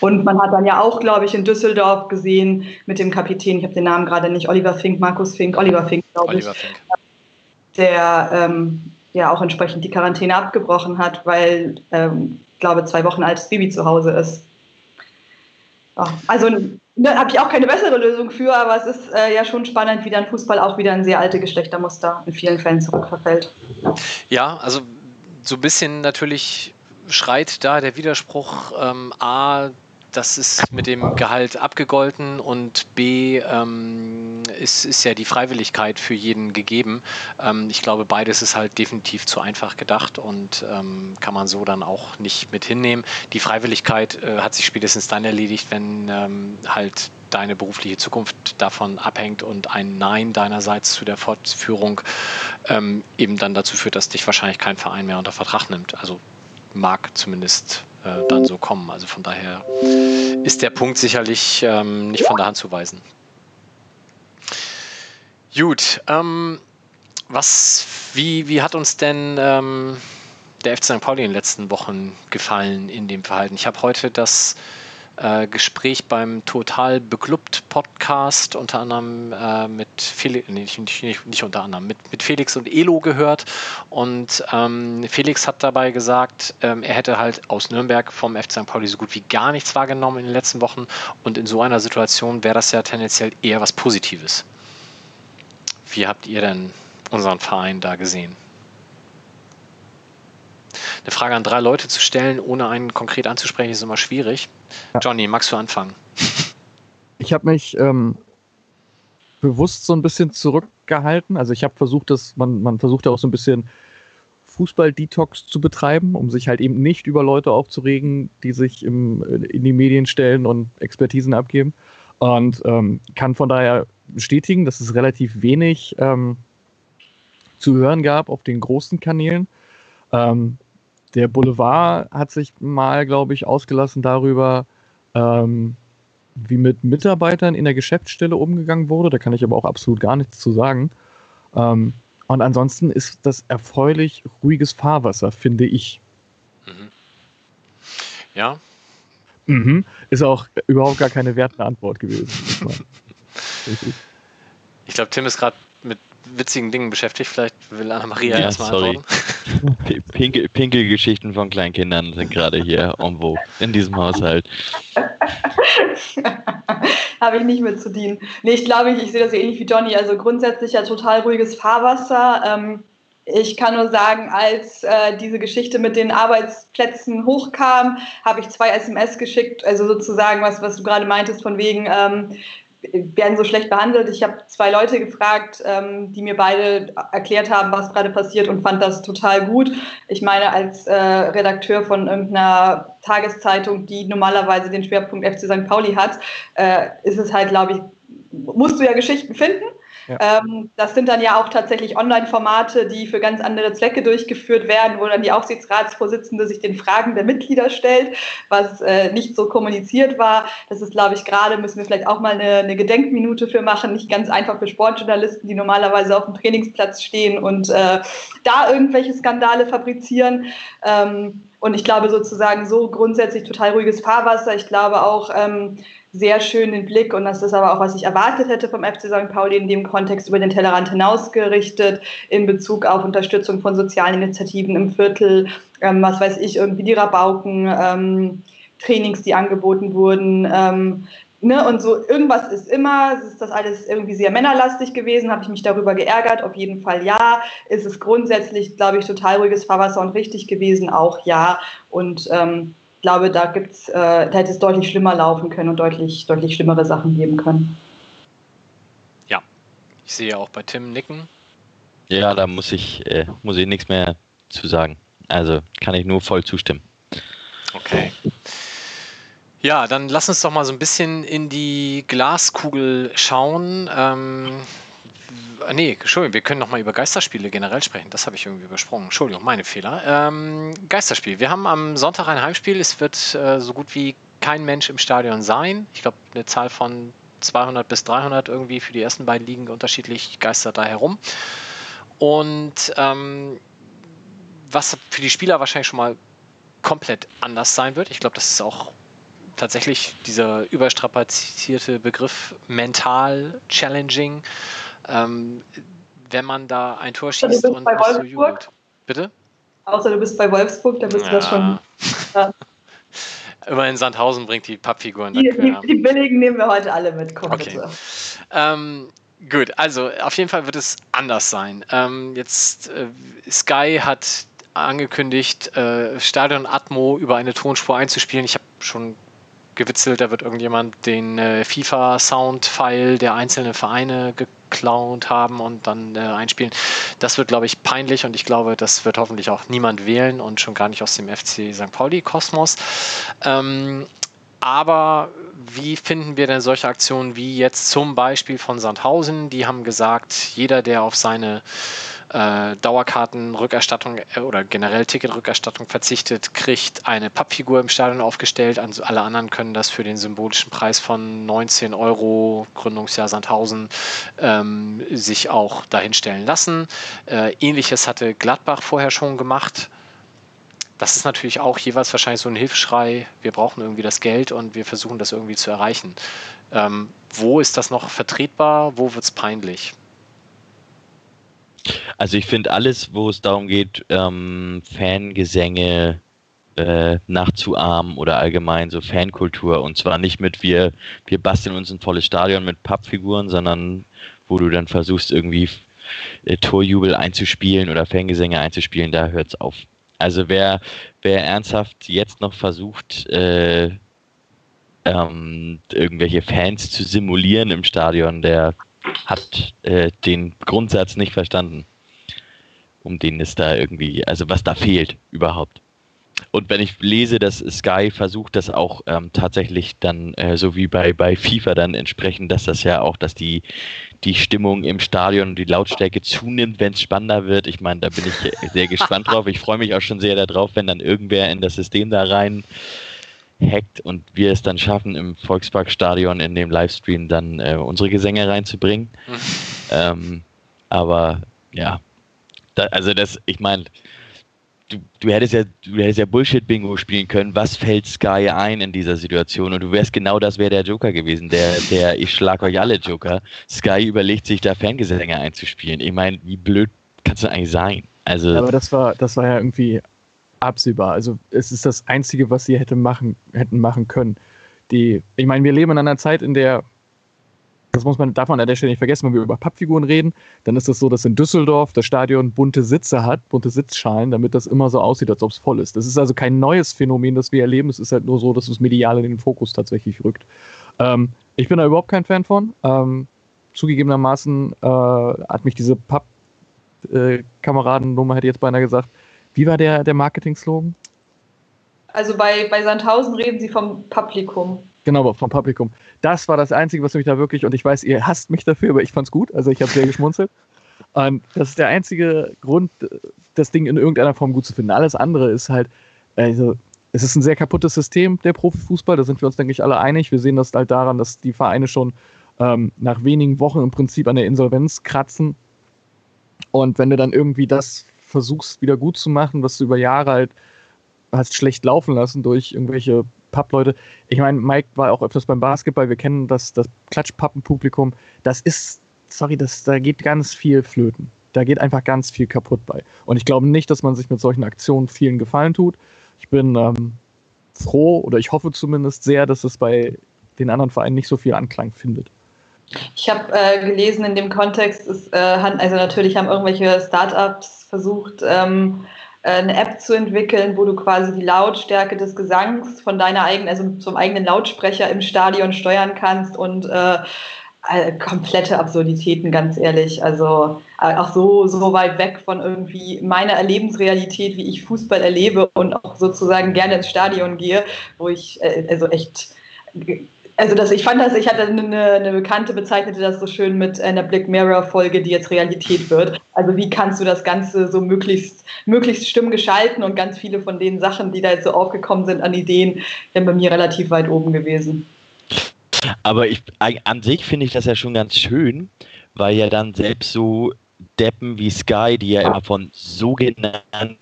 Und man hat dann ja auch, glaube ich, in Düsseldorf gesehen mit dem Kapitän, ich habe den Namen gerade nicht, Oliver Fink, Markus Fink, Oliver Fink, glaube ich, Fink. der ähm, ja auch entsprechend die Quarantäne abgebrochen hat, weil, ähm, glaube zwei Wochen altes Baby zu Hause ist. Also da habe ich auch keine bessere Lösung für, aber es ist äh, ja schon spannend, wie dann Fußball auch wieder ein sehr alte Geschlechtermuster in vielen Fällen zurückverfällt. Ja, also so ein bisschen natürlich schreit da der Widerspruch ähm, A, das ist mit dem Gehalt abgegolten und B ähm, ist, ist ja die Freiwilligkeit für jeden gegeben. Ähm, ich glaube, beides ist halt definitiv zu einfach gedacht und ähm, kann man so dann auch nicht mit hinnehmen. Die Freiwilligkeit äh, hat sich spätestens dann erledigt, wenn ähm, halt deine berufliche Zukunft davon abhängt und ein Nein deinerseits zu der Fortführung ähm, eben dann dazu führt, dass dich wahrscheinlich kein Verein mehr unter Vertrag nimmt. Also mag zumindest äh, dann so kommen. Also von daher ist der Punkt sicherlich ähm, nicht von der Hand zu weisen. Gut, ähm, was, wie, wie hat uns denn ähm, der FC St. Pauli in den letzten Wochen gefallen in dem Verhalten? Ich habe heute das äh, Gespräch beim Total Beklubbt Podcast unter anderem äh, mit Felix, nee, nicht, nicht, nicht, unter anderem, mit, mit Felix und Elo gehört. Und ähm, Felix hat dabei gesagt, ähm, er hätte halt aus Nürnberg vom FC St. Pauli so gut wie gar nichts wahrgenommen in den letzten Wochen. Und in so einer Situation wäre das ja tendenziell eher was Positives. wie habt ihr denn unseren Verein da gesehen? Eine Frage an drei Leute zu stellen, ohne einen konkret anzusprechen, ist immer schwierig. Ja. Johnny, magst du anfangen? Ich habe mich ähm, bewusst so ein bisschen zurückgehalten. Also ich habe versucht, dass man, man versucht ja auch so ein bisschen Fußball-Detox zu betreiben, um sich halt eben nicht über Leute aufzuregen, die sich im, in die Medien stellen und Expertisen abgeben. Und ähm, kann von daher bestätigen, dass es relativ wenig ähm, zu hören gab auf den großen Kanälen. Ähm, der Boulevard hat sich mal, glaube ich, ausgelassen darüber, ähm, wie mit Mitarbeitern in der Geschäftsstelle umgegangen wurde. Da kann ich aber auch absolut gar nichts zu sagen. Ähm, und ansonsten ist das erfreulich ruhiges Fahrwasser, finde ich. Mhm. Ja. Mhm. Ist auch überhaupt gar keine wertende Antwort gewesen. ich glaube, Tim ist gerade mit witzigen Dingen beschäftigt. Vielleicht will Anna-Maria ja, erstmal antworten. Pinkel, Pinkelgeschichten von Kleinkindern sind gerade hier en vogue in diesem Haushalt. Habe ich nicht mit zu dienen. Nee, ich glaube, ich, ich sehe das ähnlich wie Johnny. Also grundsätzlich ja total ruhiges Fahrwasser. Ähm, ich kann nur sagen, als äh, diese Geschichte mit den Arbeitsplätzen hochkam, habe ich zwei SMS geschickt, also sozusagen was, was du gerade meintest, von wegen, ähm, werden so schlecht behandelt. Ich habe zwei Leute gefragt, ähm, die mir beide erklärt haben, was gerade passiert und fand das total gut. Ich meine, als äh, Redakteur von irgendeiner Tageszeitung, die normalerweise den Schwerpunkt FC St. Pauli hat, äh, ist es halt, glaube ich, musst du ja Geschichten finden. Ähm, das sind dann ja auch tatsächlich Online-Formate, die für ganz andere Zwecke durchgeführt werden, wo dann die Aufsichtsratsvorsitzende sich den Fragen der Mitglieder stellt, was äh, nicht so kommuniziert war. Das ist, glaube ich, gerade, müssen wir vielleicht auch mal eine, eine, Gedenkminute für machen. Nicht ganz einfach für Sportjournalisten, die normalerweise auf dem Trainingsplatz stehen und äh, da irgendwelche Skandale fabrizieren. Ähm, und ich glaube sozusagen so grundsätzlich total ruhiges Fahrwasser. Ich glaube auch, ähm, sehr schön den Blick und das ist aber auch, was ich erwartet hätte vom FC St. Pauli in dem Kontext über den Tellerrand hinausgerichtet in Bezug auf Unterstützung von sozialen Initiativen im Viertel, ähm, was weiß ich, irgendwie die Rabauken, ähm, Trainings, die angeboten wurden. Ähm, ne, und so irgendwas ist immer, ist das alles irgendwie sehr männerlastig gewesen, habe ich mich darüber geärgert, auf jeden Fall ja. Ist es grundsätzlich, glaube ich, total ruhiges Fahrwasser und richtig gewesen, auch ja. Und ähm, glaube, da gibt's, äh, da hätte es deutlich schlimmer laufen können und deutlich, deutlich schlimmere Sachen geben können. Ja, ich sehe auch bei Tim nicken. Ja, da muss ich, äh, muss ich nichts mehr zu sagen. Also kann ich nur voll zustimmen. Okay. Ja, dann lass uns doch mal so ein bisschen in die Glaskugel schauen. Ähm, äh, nee, Entschuldigung, wir können noch mal über Geisterspiele generell sprechen. Das habe ich irgendwie übersprungen. Entschuldigung, meine Fehler. Ähm, Geisterspiel. Wir haben am Sonntag ein Heimspiel. Es wird äh, so gut wie kein Mensch im Stadion sein. Ich glaube, eine Zahl von 200 bis 300 irgendwie für die ersten beiden Ligen unterschiedlich geistert da herum. Und ähm, was für die Spieler wahrscheinlich schon mal komplett anders sein wird. Ich glaube, das ist auch tatsächlich dieser überstrapazierte Begriff mental challenging ähm, wenn man da ein Tor schießt und nicht so jubelt. Bitte? Außer du bist bei Wolfsburg, da bist ja. du das schon. Ja. Immerhin Sandhausen bringt die Pappfiguren. Die, die, die, billigen nehmen wir heute alle mit. Komm, okay. Ähm, gut, also auf jeden Fall wird es anders sein. Ähm, jetzt äh, Sky hat angekündigt, äh, Stadion Atmo über eine Tonspur einzuspielen. Ich habe schon gewitzelt, da wird irgendjemand den äh, FIFA-Sound-File der einzelnen Vereine geklaut haben und dann äh, einspielen. Das wird, glaube ich, peinlich und ich glaube, das wird hoffentlich auch niemand wählen und schon gar nicht aus dem FC St. Pauli-Kosmos. Ähm, aber wie finden wir denn solche Aktionen wie jetzt zum Beispiel von Sandhausen? Die haben gesagt, jeder, der auf seine äh, Dauerkartenrückerstattung äh, oder generell Ticketrückerstattung verzichtet, kriegt eine Pappfigur im Stadion aufgestellt. Also alle anderen können das für den symbolischen Preis von 19 Euro, Gründungsjahr Sandhausen, ähm, sich auch dahinstellen lassen. Äh, Ähnliches hatte Gladbach vorher schon gemacht. Das ist natürlich auch jeweils wahrscheinlich so ein Hilfeschrei. Wir brauchen irgendwie das Geld und wir versuchen das irgendwie zu erreichen. Ähm, wo ist das noch vertretbar? Wo wird es peinlich? Also ich finde alles, wo es darum geht, ähm, Fangesänge äh, nachzuahmen oder allgemein so Fankultur und zwar nicht mit wir, wir basteln uns ein volles Stadion mit Pappfiguren, sondern wo du dann versuchst, irgendwie äh, Torjubel einzuspielen oder Fangesänge einzuspielen, da hört es auf. Also wer, wer ernsthaft jetzt noch versucht, äh, ähm, irgendwelche Fans zu simulieren im Stadion, der hat äh, den Grundsatz nicht verstanden, um den es da irgendwie, also was da fehlt überhaupt. Und wenn ich lese, dass Sky versucht, das auch ähm, tatsächlich dann, äh, so wie bei, bei FIFA dann entsprechend, dass das ja auch, dass die, die Stimmung im Stadion und die Lautstärke zunimmt, wenn es spannender wird. Ich meine, da bin ich sehr gespannt drauf. Ich freue mich auch schon sehr darauf, wenn dann irgendwer in das System da rein hackt und wir es dann schaffen, im Volksparkstadion in dem Livestream dann äh, unsere Gesänge reinzubringen. Mhm. Ähm, aber ja, da, also das, ich meine, du, du hättest ja, du hättest ja Bullshit-Bingo spielen können. Was fällt Sky ein in dieser Situation? Und du wärst genau das wäre der Joker gewesen, der, der ich schlag euch alle Joker. Sky überlegt sich da Fangesänge einzuspielen. Ich meine, wie blöd kannst du eigentlich sein? Also, aber das war, das war ja irgendwie absehbar. Also es ist das Einzige, was sie hätte machen, hätten machen können. Die, ich meine, wir leben in einer Zeit, in der das muss man, darf man an der Stelle nicht vergessen, wenn wir über Pappfiguren reden, dann ist es das so, dass in Düsseldorf das Stadion bunte Sitze hat, bunte Sitzschalen, damit das immer so aussieht, als ob es voll ist. Das ist also kein neues Phänomen, das wir erleben. Es ist halt nur so, dass es medial in den Fokus tatsächlich rückt. Ähm, ich bin da überhaupt kein Fan von. Ähm, zugegebenermaßen äh, hat mich diese Papp-Kameradennummer, äh, hätte ich jetzt beinahe gesagt. Wie war der, der Marketing-Slogan? Also bei, bei Sandhausen reden Sie vom Publikum. Genau, vom Publikum. Das war das Einzige, was mich da wirklich, und ich weiß, ihr hasst mich dafür, aber ich fand's gut, also ich habe sehr geschmunzelt. Und das ist der einzige Grund, das Ding in irgendeiner Form gut zu finden. Alles andere ist halt, also, es ist ein sehr kaputtes System, der Profifußball, da sind wir uns, denke ich, alle einig. Wir sehen das halt daran, dass die Vereine schon ähm, nach wenigen Wochen im Prinzip an der Insolvenz kratzen. Und wenn du dann irgendwie das versuchst, wieder gut zu machen, was du über Jahre halt hast schlecht laufen lassen durch irgendwelche Pappleute. Ich meine, Mike war auch öfters beim Basketball. Wir kennen das, das Klatschpappenpublikum. Das ist, sorry, das, da geht ganz viel flöten. Da geht einfach ganz viel kaputt bei. Und ich glaube nicht, dass man sich mit solchen Aktionen vielen Gefallen tut. Ich bin ähm, froh oder ich hoffe zumindest sehr, dass es bei den anderen Vereinen nicht so viel Anklang findet. Ich habe äh, gelesen, in dem Kontext ist, äh, also natürlich haben irgendwelche Startups versucht, ähm, äh, eine App zu entwickeln, wo du quasi die Lautstärke des Gesangs von deiner eigenen, also zum eigenen Lautsprecher im Stadion steuern kannst und äh, äh, komplette Absurditäten, ganz ehrlich. Also äh, auch so, so weit weg von irgendwie meiner Erlebensrealität, wie ich Fußball erlebe und auch sozusagen gerne ins Stadion gehe, wo ich äh, also echt also das, ich fand das, ich hatte eine, eine Bekannte bezeichnete das so schön mit einer Black Mirror Folge, die jetzt Realität wird. Also wie kannst du das Ganze so möglichst, möglichst stumm und ganz viele von den Sachen, die da jetzt so aufgekommen sind an Ideen, sind bei mir relativ weit oben gewesen. Aber ich, an sich finde ich das ja schon ganz schön, weil ja dann selbst so Deppen wie Sky, die ja immer von sogenannten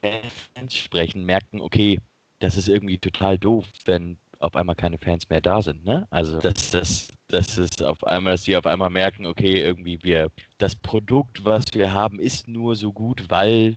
Fans sprechen, merken, okay, das ist irgendwie total doof, wenn auf einmal keine Fans mehr da sind, ne? Also das, das, das ist auf einmal, dass die auf einmal merken, okay, irgendwie wir, das Produkt, was wir haben, ist nur so gut, weil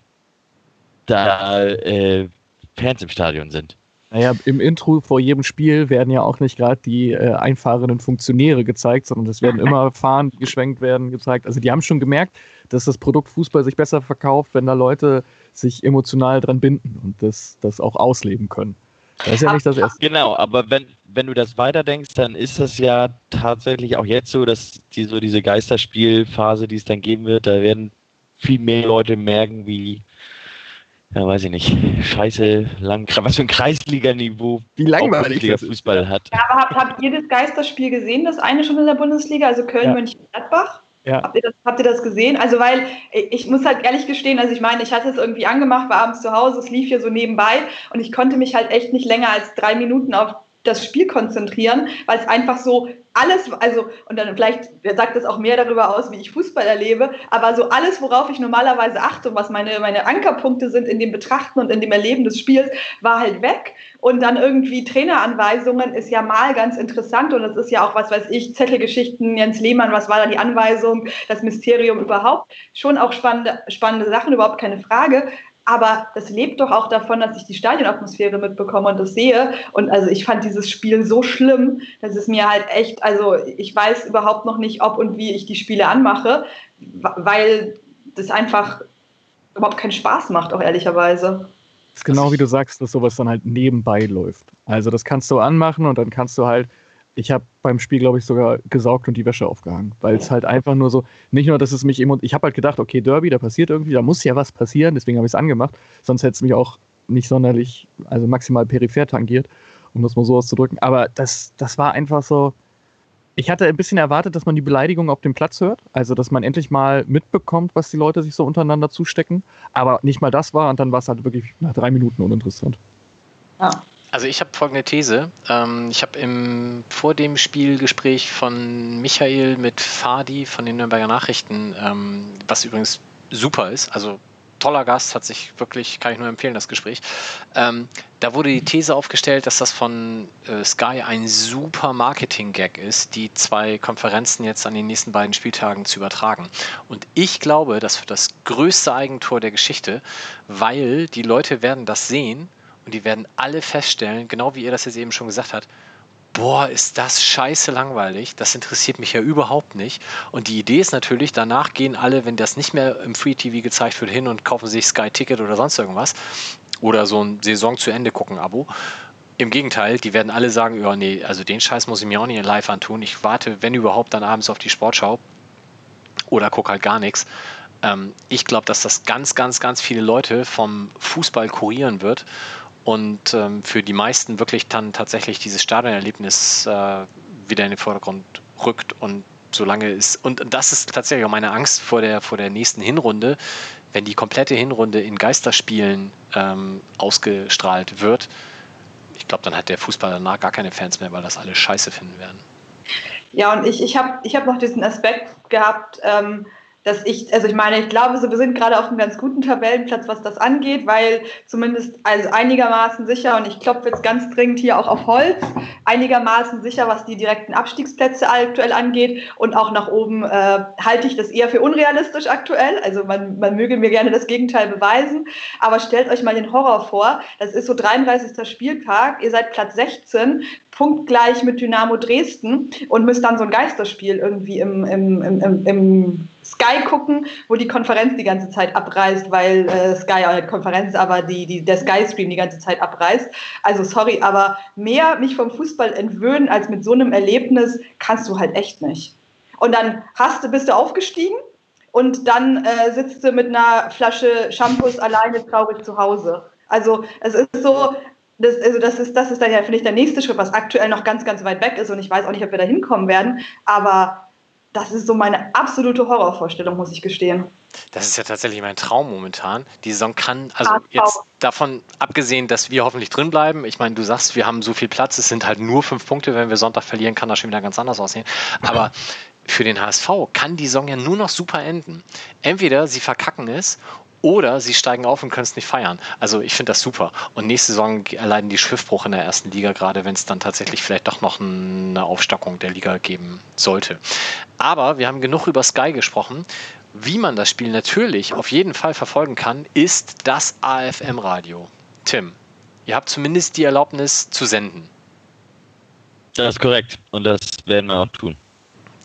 da äh, Fans im Stadion sind. Naja, im Intro vor jedem Spiel werden ja auch nicht gerade die äh, einfahrenden Funktionäre gezeigt, sondern es werden immer Fahnen, die geschwenkt werden, gezeigt. Also die haben schon gemerkt, dass das Produkt Fußball sich besser verkauft, wenn da Leute sich emotional dran binden und das, das auch ausleben können. Das ist ja nicht das erste. Genau, aber wenn, wenn du das weiterdenkst, dann ist das ja tatsächlich auch jetzt so, dass die, so diese Geisterspielphase, die es dann geben wird, da werden viel mehr Leute merken, wie, ja, weiß ich nicht, scheiße, lang, was für ein Kreisliganiveau wie langweilig der Fußball hat. Ja, aber habt, habt ihr das Geisterspiel gesehen, das eine schon in der Bundesliga, also Köln-Mönchengladbach? Ja. Habt, ihr das, habt ihr das gesehen? Also, weil ich muss halt ehrlich gestehen, also ich meine, ich hatte es irgendwie angemacht, war abends zu Hause, es lief hier so nebenbei und ich konnte mich halt echt nicht länger als drei Minuten auf das Spiel konzentrieren, weil es einfach so alles, also, und dann vielleicht sagt das auch mehr darüber aus, wie ich Fußball erlebe, aber so alles, worauf ich normalerweise achte und was meine, meine Ankerpunkte sind in dem Betrachten und in dem Erleben des Spiels, war halt weg. Und dann irgendwie Traineranweisungen ist ja mal ganz interessant und das ist ja auch, was weiß ich, Zettelgeschichten, Jens Lehmann, was war da die Anweisung, das Mysterium überhaupt. Schon auch spannende, spannende Sachen, überhaupt keine Frage. Aber das lebt doch auch davon, dass ich die Stadionatmosphäre mitbekomme und das sehe. Und also ich fand dieses Spiel so schlimm, dass es mir halt echt, also ich weiß überhaupt noch nicht, ob und wie ich die Spiele anmache, weil das einfach überhaupt keinen Spaß macht, auch ehrlicherweise. Das ist genau wie du sagst, dass sowas dann halt nebenbei läuft. Also das kannst du anmachen und dann kannst du halt ich habe beim Spiel, glaube ich, sogar gesaugt und die Wäsche aufgehangen, weil es halt einfach nur so, nicht nur, dass es mich immer, ich habe halt gedacht, okay, Derby, da passiert irgendwie, da muss ja was passieren, deswegen habe ich es angemacht, sonst hätte es mich auch nicht sonderlich, also maximal peripher tangiert, um das mal so auszudrücken. Aber das, das war einfach so, ich hatte ein bisschen erwartet, dass man die Beleidigung auf dem Platz hört, also dass man endlich mal mitbekommt, was die Leute sich so untereinander zustecken, aber nicht mal das war und dann war es halt wirklich nach drei Minuten uninteressant. Ja. Also ich habe folgende These. Ähm, ich habe im vor dem Spielgespräch von Michael mit Fadi von den Nürnberger Nachrichten, ähm, was übrigens super ist, also toller Gast, hat sich wirklich, kann ich nur empfehlen, das Gespräch. Ähm, da wurde die These aufgestellt, dass das von äh, Sky ein super Marketing-Gag ist, die zwei Konferenzen jetzt an den nächsten beiden Spieltagen zu übertragen. Und ich glaube, das wird das größte Eigentor der Geschichte, weil die Leute werden das sehen und die werden alle feststellen, genau wie ihr das jetzt eben schon gesagt habt, boah, ist das scheiße langweilig, das interessiert mich ja überhaupt nicht. Und die Idee ist natürlich, danach gehen alle, wenn das nicht mehr im Free TV gezeigt wird, hin und kaufen sich Sky Ticket oder sonst irgendwas. Oder so ein Saison zu Ende gucken Abo. Im Gegenteil, die werden alle sagen, ja, nee, also den Scheiß muss ich mir auch nicht live antun. Ich warte, wenn überhaupt, dann abends auf die Sportschau. Oder gucke halt gar nichts. Ähm, ich glaube, dass das ganz, ganz, ganz viele Leute vom Fußball kurieren wird und ähm, für die meisten wirklich dann tatsächlich dieses Stadionerlebnis äh, wieder in den Vordergrund rückt und solange ist und das ist tatsächlich auch meine Angst vor der vor der nächsten Hinrunde, wenn die komplette Hinrunde in Geisterspielen ähm, ausgestrahlt wird. Ich glaube, dann hat der Fußball danach gar keine Fans mehr, weil das alle Scheiße finden werden. Ja, und ich, ich habe ich hab noch diesen Aspekt gehabt, ähm, dass ich, also ich meine, ich glaube, so, wir sind gerade auf einem ganz guten Tabellenplatz, was das angeht, weil zumindest also einigermaßen sicher, und ich klopfe jetzt ganz dringend hier auch auf Holz, einigermaßen sicher, was die direkten Abstiegsplätze aktuell angeht. Und auch nach oben äh, halte ich das eher für unrealistisch aktuell. Also man, man möge mir gerne das Gegenteil beweisen. Aber stellt euch mal den Horror vor. Das ist so 33. Spieltag. Ihr seid Platz 16, punktgleich mit Dynamo Dresden und müsst dann so ein Geisterspiel irgendwie im, im, im, im Sky gucken, wo die Konferenz die ganze Zeit abreißt, weil äh, Sky halt Konferenz, aber die, die, der Sky-Stream die ganze Zeit abreißt. Also sorry, aber mehr mich vom Fußball entwöhnen als mit so einem Erlebnis kannst du halt echt nicht. Und dann hast du, bist du aufgestiegen und dann äh, sitzt du mit einer Flasche Shampoos alleine traurig zu Hause. Also es ist so, das, also das ist, das ist dann ja, finde ich, der nächste Schritt, was aktuell noch ganz, ganz weit weg ist und ich weiß auch nicht, ob wir da hinkommen werden, aber das ist so meine absolute Horrorvorstellung, muss ich gestehen. Das ist ja tatsächlich mein Traum momentan. Die Saison kann, also jetzt davon abgesehen, dass wir hoffentlich drin bleiben. Ich meine, du sagst, wir haben so viel Platz, es sind halt nur fünf Punkte. Wenn wir Sonntag verlieren, kann das schon wieder ganz anders aussehen. Aber für den HSV kann die Saison ja nur noch super enden. Entweder sie verkacken es oder sie steigen auf und können es nicht feiern. Also ich finde das super. Und nächste Saison erleiden die Schiffbruch in der ersten Liga, gerade wenn es dann tatsächlich vielleicht doch noch eine Aufstockung der Liga geben sollte. Aber wir haben genug über Sky gesprochen. Wie man das Spiel natürlich auf jeden Fall verfolgen kann, ist das AFM-Radio. Tim, ihr habt zumindest die Erlaubnis zu senden. Das ist korrekt und das werden wir auch tun.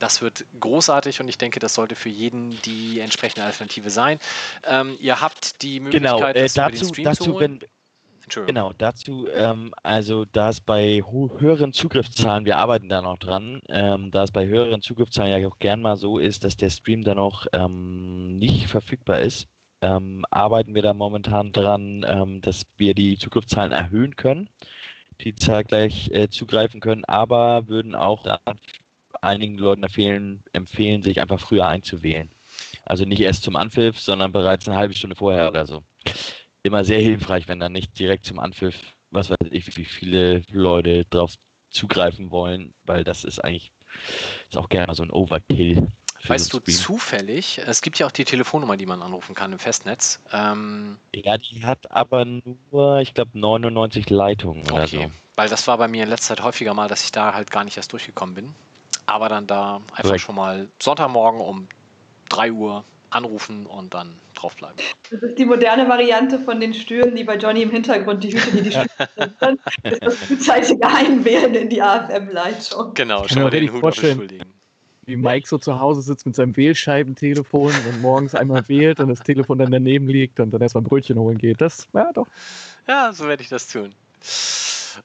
Das wird großartig und ich denke, das sollte für jeden die entsprechende Alternative sein. Ähm, ihr habt die genau, Möglichkeit, genau, äh, dazu, dazu wenn, Genau, dazu, ähm, also da es bei höheren Zugriffszahlen, wir arbeiten da noch dran, ähm, da es bei höheren Zugriffszahlen ja auch gern mal so ist, dass der Stream dann auch ähm, nicht verfügbar ist, ähm, arbeiten wir da momentan dran, ähm, dass wir die Zugriffszahlen erhöhen können, die zeitgleich äh, zugreifen können, aber würden auch einigen Leuten empfehlen, empfehlen, sich einfach früher einzuwählen. Also nicht erst zum Anpfiff, sondern bereits eine halbe Stunde vorher oder so. Immer sehr hilfreich, wenn dann nicht direkt zum Anpfiff, was weiß ich, wie viele Leute drauf zugreifen wollen, weil das ist eigentlich ist auch gerne mal so ein Overkill. Weißt du zufällig, es gibt ja auch die Telefonnummer, die man anrufen kann im Festnetz. Ähm ja, die hat aber nur, ich glaube, 99 Leitungen okay. oder so. Weil das war bei mir in letzter Zeit häufiger mal, dass ich da halt gar nicht erst durchgekommen bin aber dann da einfach schon mal Sonntagmorgen um 3 Uhr anrufen und dann draufbleiben. Das ist die moderne Variante von den Stühlen, die bei Johnny im Hintergrund die Hüte, die die Stühle sind. Dann ist das frühzeitige Einwählen in die AFM-Leitung. Genau, schon mal den Hut vorstellen. beschuldigen. Wie Mike so zu Hause sitzt mit seinem Wählscheibentelefon und morgens einmal wählt und das Telefon dann daneben liegt und dann erstmal ein Brötchen holen geht. Das, ja doch. Ja, so werde ich das tun.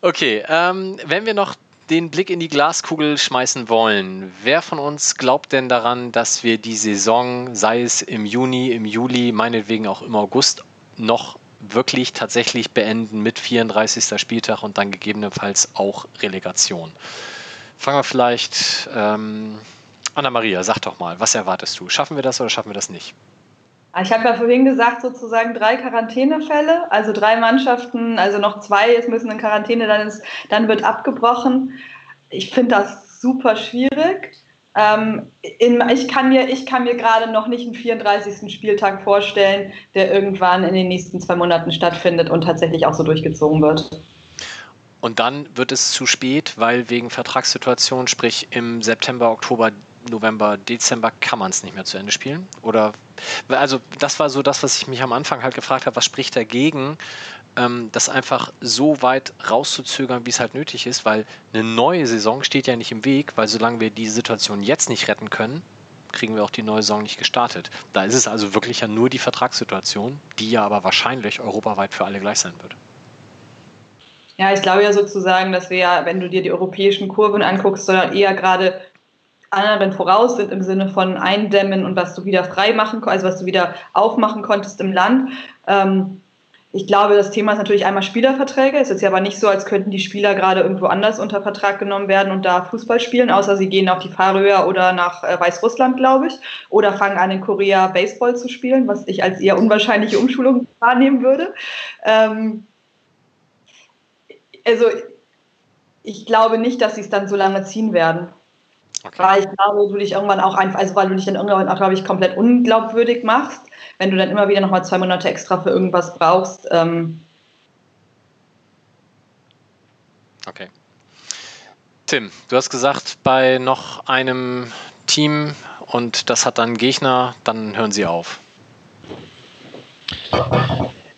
Okay, ähm, wenn wir noch den Blick in die Glaskugel schmeißen wollen, wer von uns glaubt denn daran, dass wir die Saison, sei es im Juni, im Juli, meinetwegen auch im August, noch wirklich tatsächlich beenden mit 34. Spieltag und dann gegebenenfalls auch Relegation? Fangen wir vielleicht, ähm, Anna-Maria, sag doch mal, was erwartest du? Schaffen wir das oder schaffen wir das nicht? Ich habe ja vorhin gesagt, sozusagen drei Quarantänefälle, also drei Mannschaften, also noch zwei jetzt müssen in Quarantäne, dann, ist, dann wird abgebrochen. Ich finde das super schwierig. Ähm, in, ich kann mir, mir gerade noch nicht einen 34. Spieltag vorstellen, der irgendwann in den nächsten zwei Monaten stattfindet und tatsächlich auch so durchgezogen wird. Und dann wird es zu spät, weil wegen Vertragssituation, sprich im September, Oktober, November, Dezember kann man es nicht mehr zu Ende spielen. Oder also das war so das, was ich mich am Anfang halt gefragt habe, was spricht dagegen, ähm, das einfach so weit rauszuzögern, wie es halt nötig ist, weil eine neue Saison steht ja nicht im Weg, weil solange wir die Situation jetzt nicht retten können, kriegen wir auch die neue Saison nicht gestartet. Da ist es also wirklich ja nur die Vertragssituation, die ja aber wahrscheinlich europaweit für alle gleich sein wird. Ja, ich glaube ja sozusagen, dass wir ja, wenn du dir die europäischen Kurven anguckst, sondern eher gerade anderen voraus sind im Sinne von Eindämmen und was du wieder frei machen, also was du wieder aufmachen konntest im Land. Ähm, ich glaube, das Thema ist natürlich einmal Spielerverträge. Es ist ja aber nicht so, als könnten die Spieler gerade irgendwo anders unter Vertrag genommen werden und da Fußball spielen, außer sie gehen auf die Färöer oder nach äh, Weißrussland, glaube ich, oder fangen an in Korea Baseball zu spielen, was ich als eher unwahrscheinliche Umschulung wahrnehmen würde. Ähm, also ich glaube nicht, dass sie es dann so lange ziehen werden. Okay. Weil ich glaube, du dich irgendwann auch einfach, also weil du dich dann irgendwann auch, glaube ich, komplett unglaubwürdig machst, wenn du dann immer wieder nochmal zwei Monate extra für irgendwas brauchst. Ähm okay. Tim, du hast gesagt, bei noch einem Team und das hat dann Gegner, dann hören sie auf.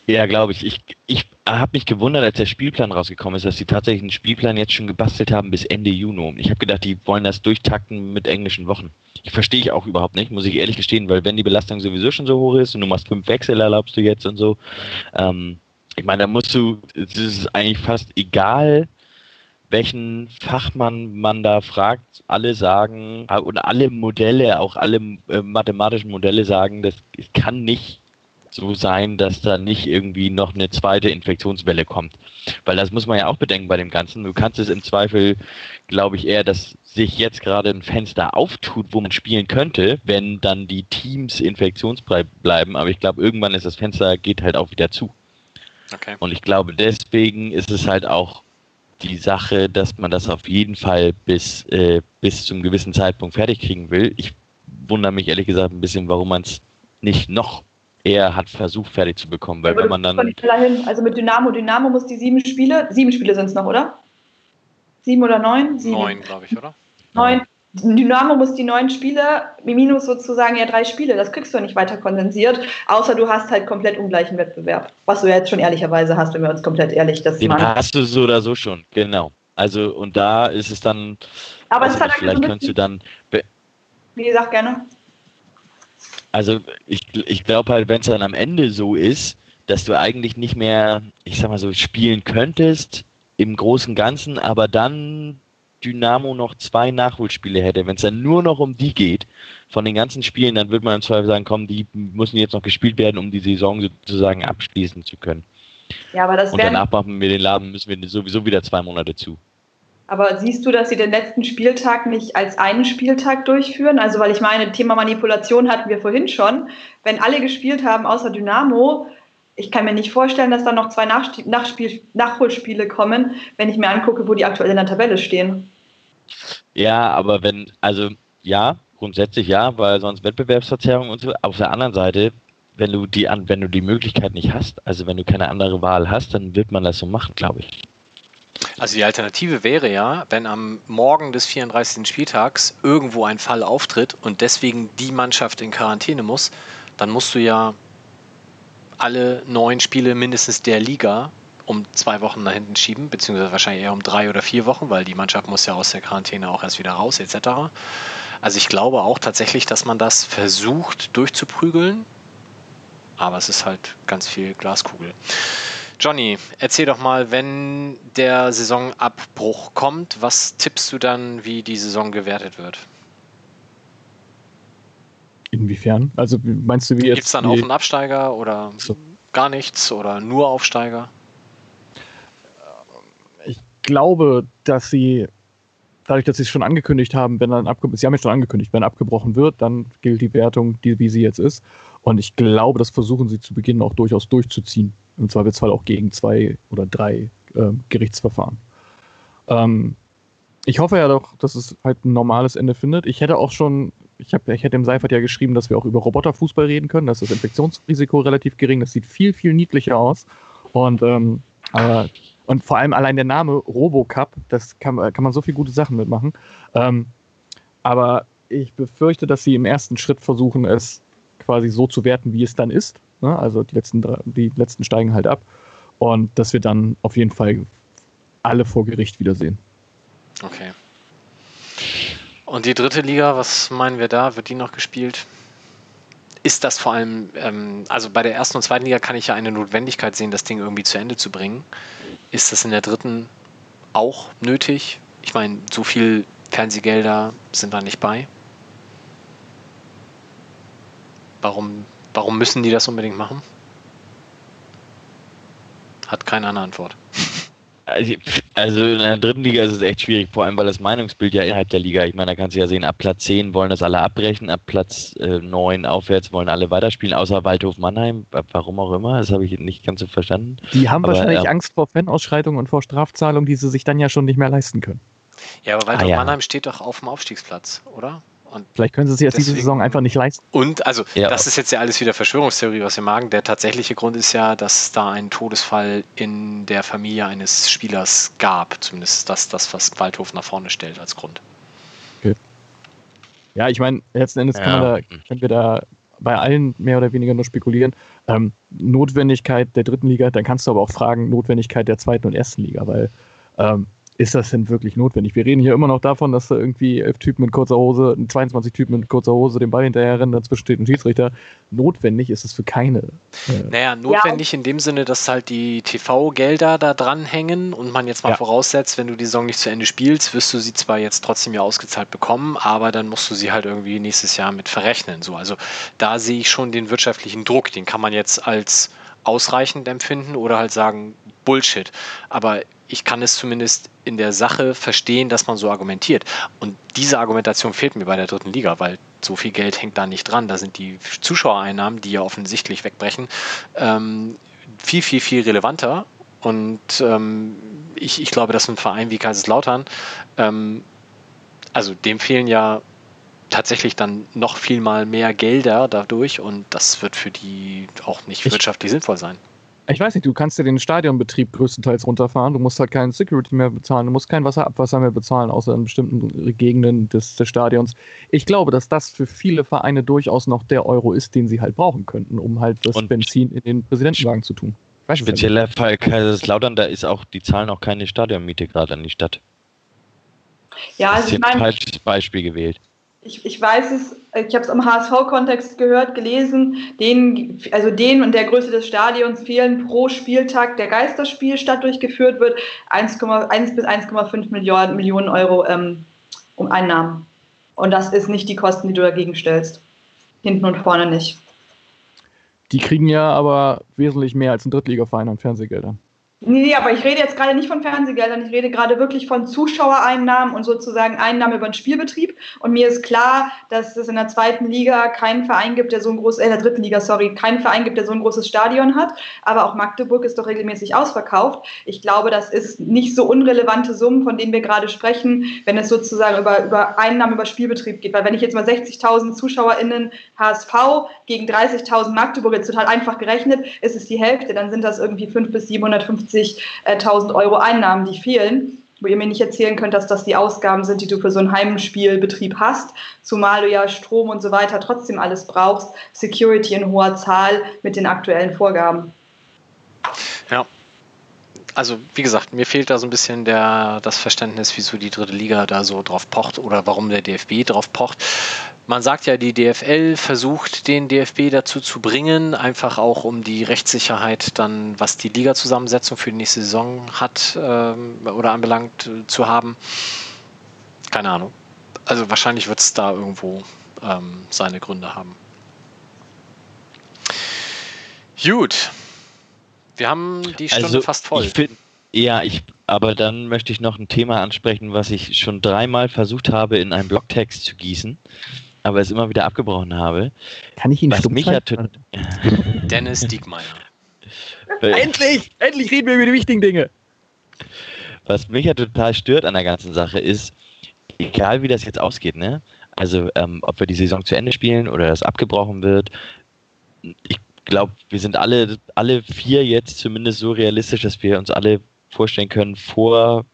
Ja, glaube ich. Ich, ich habe mich gewundert, als der Spielplan rausgekommen ist, dass sie tatsächlich einen Spielplan jetzt schon gebastelt haben bis Ende Juni. Ich habe gedacht, die wollen das durchtakten mit englischen Wochen. Ich verstehe ich auch überhaupt nicht, muss ich ehrlich gestehen, weil wenn die Belastung sowieso schon so hoch ist und du machst fünf Wechsel, erlaubst du jetzt und so. Ähm, ich meine, da musst du, es ist eigentlich fast egal, welchen Fachmann man da fragt, alle sagen, und alle Modelle, auch alle äh, mathematischen Modelle sagen, das kann nicht so sein, dass da nicht irgendwie noch eine zweite Infektionswelle kommt. Weil das muss man ja auch bedenken bei dem Ganzen. Du kannst es im Zweifel, glaube ich, eher, dass sich jetzt gerade ein Fenster auftut, wo man spielen könnte, wenn dann die Teams infektionsfrei bleiben. Aber ich glaube, irgendwann ist das Fenster, geht halt auch wieder zu. Okay. Und ich glaube, deswegen ist es halt auch die Sache, dass man das auf jeden Fall bis, äh, bis zum gewissen Zeitpunkt fertig kriegen will. Ich wundere mich ehrlich gesagt ein bisschen, warum man es nicht noch eher hat versucht, fertig zu bekommen. Weil wenn man dann. Also mit Dynamo, Dynamo muss die sieben Spiele, sieben Spiele sind es noch, oder? Sieben oder neun? Sieben. Neun, glaube ich, oder? Neun. Dynamo muss die neun Spiele, minus sozusagen ja drei Spiele, das kriegst du nicht weiter kondensiert, außer du hast halt komplett ungleichen Wettbewerb. Was du ja jetzt schon ehrlicherweise hast, wenn wir uns komplett ehrlich das Den hast du so oder so schon, genau. Also und da ist es dann. Aber also, es hat vielleicht könntest du dann. Wie gesagt, gerne. Also ich, ich glaube halt, wenn es dann am Ende so ist, dass du eigentlich nicht mehr, ich sag mal so, spielen könntest im großen Ganzen, aber dann Dynamo noch zwei Nachholspiele hätte, wenn es dann nur noch um die geht, von den ganzen Spielen, dann würde man im Zweifel sagen, komm, die müssen jetzt noch gespielt werden, um die Saison sozusagen abschließen zu können. Ja, aber das Und danach machen wir den Laden, müssen wir sowieso wieder zwei Monate zu. Aber siehst du, dass sie den letzten Spieltag nicht als einen Spieltag durchführen? Also, weil ich meine, Thema Manipulation hatten wir vorhin schon. Wenn alle gespielt haben, außer Dynamo, ich kann mir nicht vorstellen, dass da noch zwei Nachspiel Nachholspiele kommen, wenn ich mir angucke, wo die aktuell in der Tabelle stehen. Ja, aber wenn, also ja, grundsätzlich ja, weil sonst Wettbewerbsverzerrung und so. Auf der anderen Seite, wenn du die wenn du die Möglichkeit nicht hast, also wenn du keine andere Wahl hast, dann wird man das so machen, glaube ich. Also die Alternative wäre ja, wenn am Morgen des 34. Spieltags irgendwo ein Fall auftritt und deswegen die Mannschaft in Quarantäne muss, dann musst du ja alle neun Spiele mindestens der Liga um zwei Wochen nach hinten schieben, beziehungsweise wahrscheinlich eher um drei oder vier Wochen, weil die Mannschaft muss ja aus der Quarantäne auch erst wieder raus, etc. Also ich glaube auch tatsächlich, dass man das versucht durchzuprügeln, aber es ist halt ganz viel Glaskugel. Johnny, erzähl doch mal, wenn der Saisonabbruch kommt, was tippst du dann, wie die Saison gewertet wird? Inwiefern? Also meinst du, wie jetzt. Gibt es dann Auf- und Absteiger oder so. gar nichts oder nur Aufsteiger? Ich glaube, dass sie, dadurch, dass sie es schon angekündigt haben, wenn dann abgebrochen, sie haben es schon angekündigt, wenn abgebrochen wird, dann gilt die Wertung, die, wie sie jetzt ist. Und ich glaube, das versuchen sie zu Beginn auch durchaus durchzuziehen. Im Zweifelsfall auch gegen zwei oder drei äh, Gerichtsverfahren. Ähm, ich hoffe ja doch, dass es halt ein normales Ende findet. Ich hätte auch schon, ich, hab, ich hätte im Seifert ja geschrieben, dass wir auch über Roboterfußball reden können. Da ist das Infektionsrisiko relativ gering. Das sieht viel, viel niedlicher aus. Und, ähm, aber, und vor allem allein der Name Robocup, das kann, kann man so viele gute Sachen mitmachen. Ähm, aber ich befürchte, dass sie im ersten Schritt versuchen, es quasi so zu werten, wie es dann ist. Ne? Also die letzten, die letzten steigen halt ab. Und dass wir dann auf jeden Fall alle vor Gericht wiedersehen. Okay. Und die dritte Liga, was meinen wir da? Wird die noch gespielt? Ist das vor allem, ähm, also bei der ersten und zweiten Liga kann ich ja eine Notwendigkeit sehen, das Ding irgendwie zu Ende zu bringen. Ist das in der dritten auch nötig? Ich meine, so viel Fernsehgelder sind da nicht bei. Warum, warum müssen die das unbedingt machen? Hat keine andere Antwort. Also in der dritten Liga ist es echt schwierig, vor allem weil das Meinungsbild ja innerhalb der Liga, ich meine, da kannst du ja sehen, ab Platz 10 wollen das alle abbrechen, ab Platz äh, 9 aufwärts wollen alle weiterspielen, außer Waldhof Mannheim, warum auch immer, das habe ich nicht ganz so verstanden. Die haben aber, wahrscheinlich äh, Angst vor Fanausschreitungen und vor Strafzahlungen, die sie sich dann ja schon nicht mehr leisten können. Ja, aber Waldhof ah, ja. Mannheim steht doch auf dem Aufstiegsplatz, oder? Und Vielleicht können sie sich jetzt diese Saison einfach nicht leisten. Und, also, ja. das ist jetzt ja alles wieder Verschwörungstheorie, was wir magen. Der tatsächliche Grund ist ja, dass da ein Todesfall in der Familie eines Spielers gab. Zumindest das, das was Waldhof nach vorne stellt als Grund. Okay. Ja, ich meine, letzten Endes ja. da, können wir da bei allen mehr oder weniger nur spekulieren. Ähm, Notwendigkeit der dritten Liga, dann kannst du aber auch fragen, Notwendigkeit der zweiten und ersten Liga, weil ähm, ist das denn wirklich notwendig? Wir reden hier immer noch davon, dass da irgendwie elf Typen mit kurzer Hose, 22 Typen mit kurzer Hose den Ball hinterher rennen, dazwischen steht ein Schiedsrichter. Notwendig ist es für keine. Naja, notwendig ja. in dem Sinne, dass halt die TV-Gelder da dranhängen und man jetzt mal ja. voraussetzt, wenn du die Saison nicht zu Ende spielst, wirst du sie zwar jetzt trotzdem ja ausgezahlt bekommen, aber dann musst du sie halt irgendwie nächstes Jahr mit verrechnen. So, also da sehe ich schon den wirtschaftlichen Druck, den kann man jetzt als ausreichend empfinden oder halt sagen, Bullshit. Aber ich kann es zumindest in der Sache verstehen, dass man so argumentiert. Und diese Argumentation fehlt mir bei der dritten Liga, weil so viel Geld hängt da nicht dran. Da sind die Zuschauereinnahmen, die ja offensichtlich wegbrechen, ähm, viel, viel, viel relevanter. Und ähm, ich, ich glaube, dass ein Verein wie Kaiserslautern, ähm, also dem fehlen ja tatsächlich dann noch viel mal mehr Gelder dadurch und das wird für die auch nicht wirtschaftlich sinnvoll sein. Ich weiß nicht, du kannst ja den Stadionbetrieb größtenteils runterfahren. Du musst halt keinen Security mehr bezahlen, du musst kein Wasserabwasser mehr bezahlen, außer in bestimmten Gegenden des, des Stadions. Ich glaube, dass das für viele Vereine durchaus noch der Euro ist, den sie halt brauchen könnten, um halt das Und Benzin in den Präsidentenwagen zu tun. Spezieller Fall Kaiserslautern, da ist auch, die zahlen auch keine Stadionmiete gerade an die Stadt. Ja, also das ist ich mein, ein falsches Beispiel gewählt ich, ich weiß es, ich habe es im HSV-Kontext gehört, gelesen, denen, also denen und der Größe des Stadions fehlen pro Spieltag der Geisterspielstadt durchgeführt wird 1, 1 bis 1,5 Millionen, Millionen Euro ähm, um Einnahmen. Und das ist nicht die Kosten, die du dagegen stellst. Hinten und vorne nicht. Die kriegen ja aber wesentlich mehr als ein Drittligaverein an Fernsehgeldern. Nee, aber ich rede jetzt gerade nicht von Fernsehgeldern, ich rede gerade wirklich von Zuschauereinnahmen und sozusagen Einnahmen über den Spielbetrieb. Und mir ist klar, dass es in der zweiten Liga keinen Verein gibt, der so ein großes, äh, in der dritten Liga, sorry, keinen Verein gibt, der so ein großes Stadion hat. Aber auch Magdeburg ist doch regelmäßig ausverkauft. Ich glaube, das ist nicht so unrelevante Summen, von denen wir gerade sprechen, wenn es sozusagen über, über Einnahmen über Spielbetrieb geht. Weil wenn ich jetzt mal 60.000 ZuschauerInnen HSV gegen 30.000 Magdeburg jetzt total einfach gerechnet, ist es die Hälfte, dann sind das irgendwie 5 bis 750 50.000 Euro Einnahmen, die fehlen. wo ihr mir nicht erzählen könnt, dass das die Ausgaben sind, die du für so einen Heimspielbetrieb hast, zumal du ja Strom und so weiter trotzdem alles brauchst, Security in hoher Zahl mit den aktuellen Vorgaben. Ja. Also wie gesagt, mir fehlt da so ein bisschen der, das Verständnis, wieso die dritte Liga da so drauf pocht oder warum der DFB drauf pocht. Man sagt ja, die DFL versucht den DFB dazu zu bringen, einfach auch um die Rechtssicherheit dann, was die Liga-Zusammensetzung für die nächste Saison hat ähm, oder anbelangt, äh, zu haben. Keine Ahnung. Also wahrscheinlich wird es da irgendwo ähm, seine Gründe haben. Gut. Wir haben die Stunde Also, fast voll. Ja, ich, aber dann möchte ich noch ein Thema ansprechen, was ich schon dreimal versucht habe, in einen Blogtext zu gießen, aber es immer wieder abgebrochen habe. Kann ich ihn Was mich ja? Dennis Diekmeyer. Endlich! Endlich reden wir über die wichtigen Dinge. Was mich ja total stört an der ganzen Sache ist, egal wie das jetzt ausgeht, ne? Also ähm, ob wir die Saison zu Ende spielen oder das abgebrochen wird, ich glaube, wir sind alle, alle vier jetzt zumindest so realistisch, dass wir uns alle vorstellen können, vor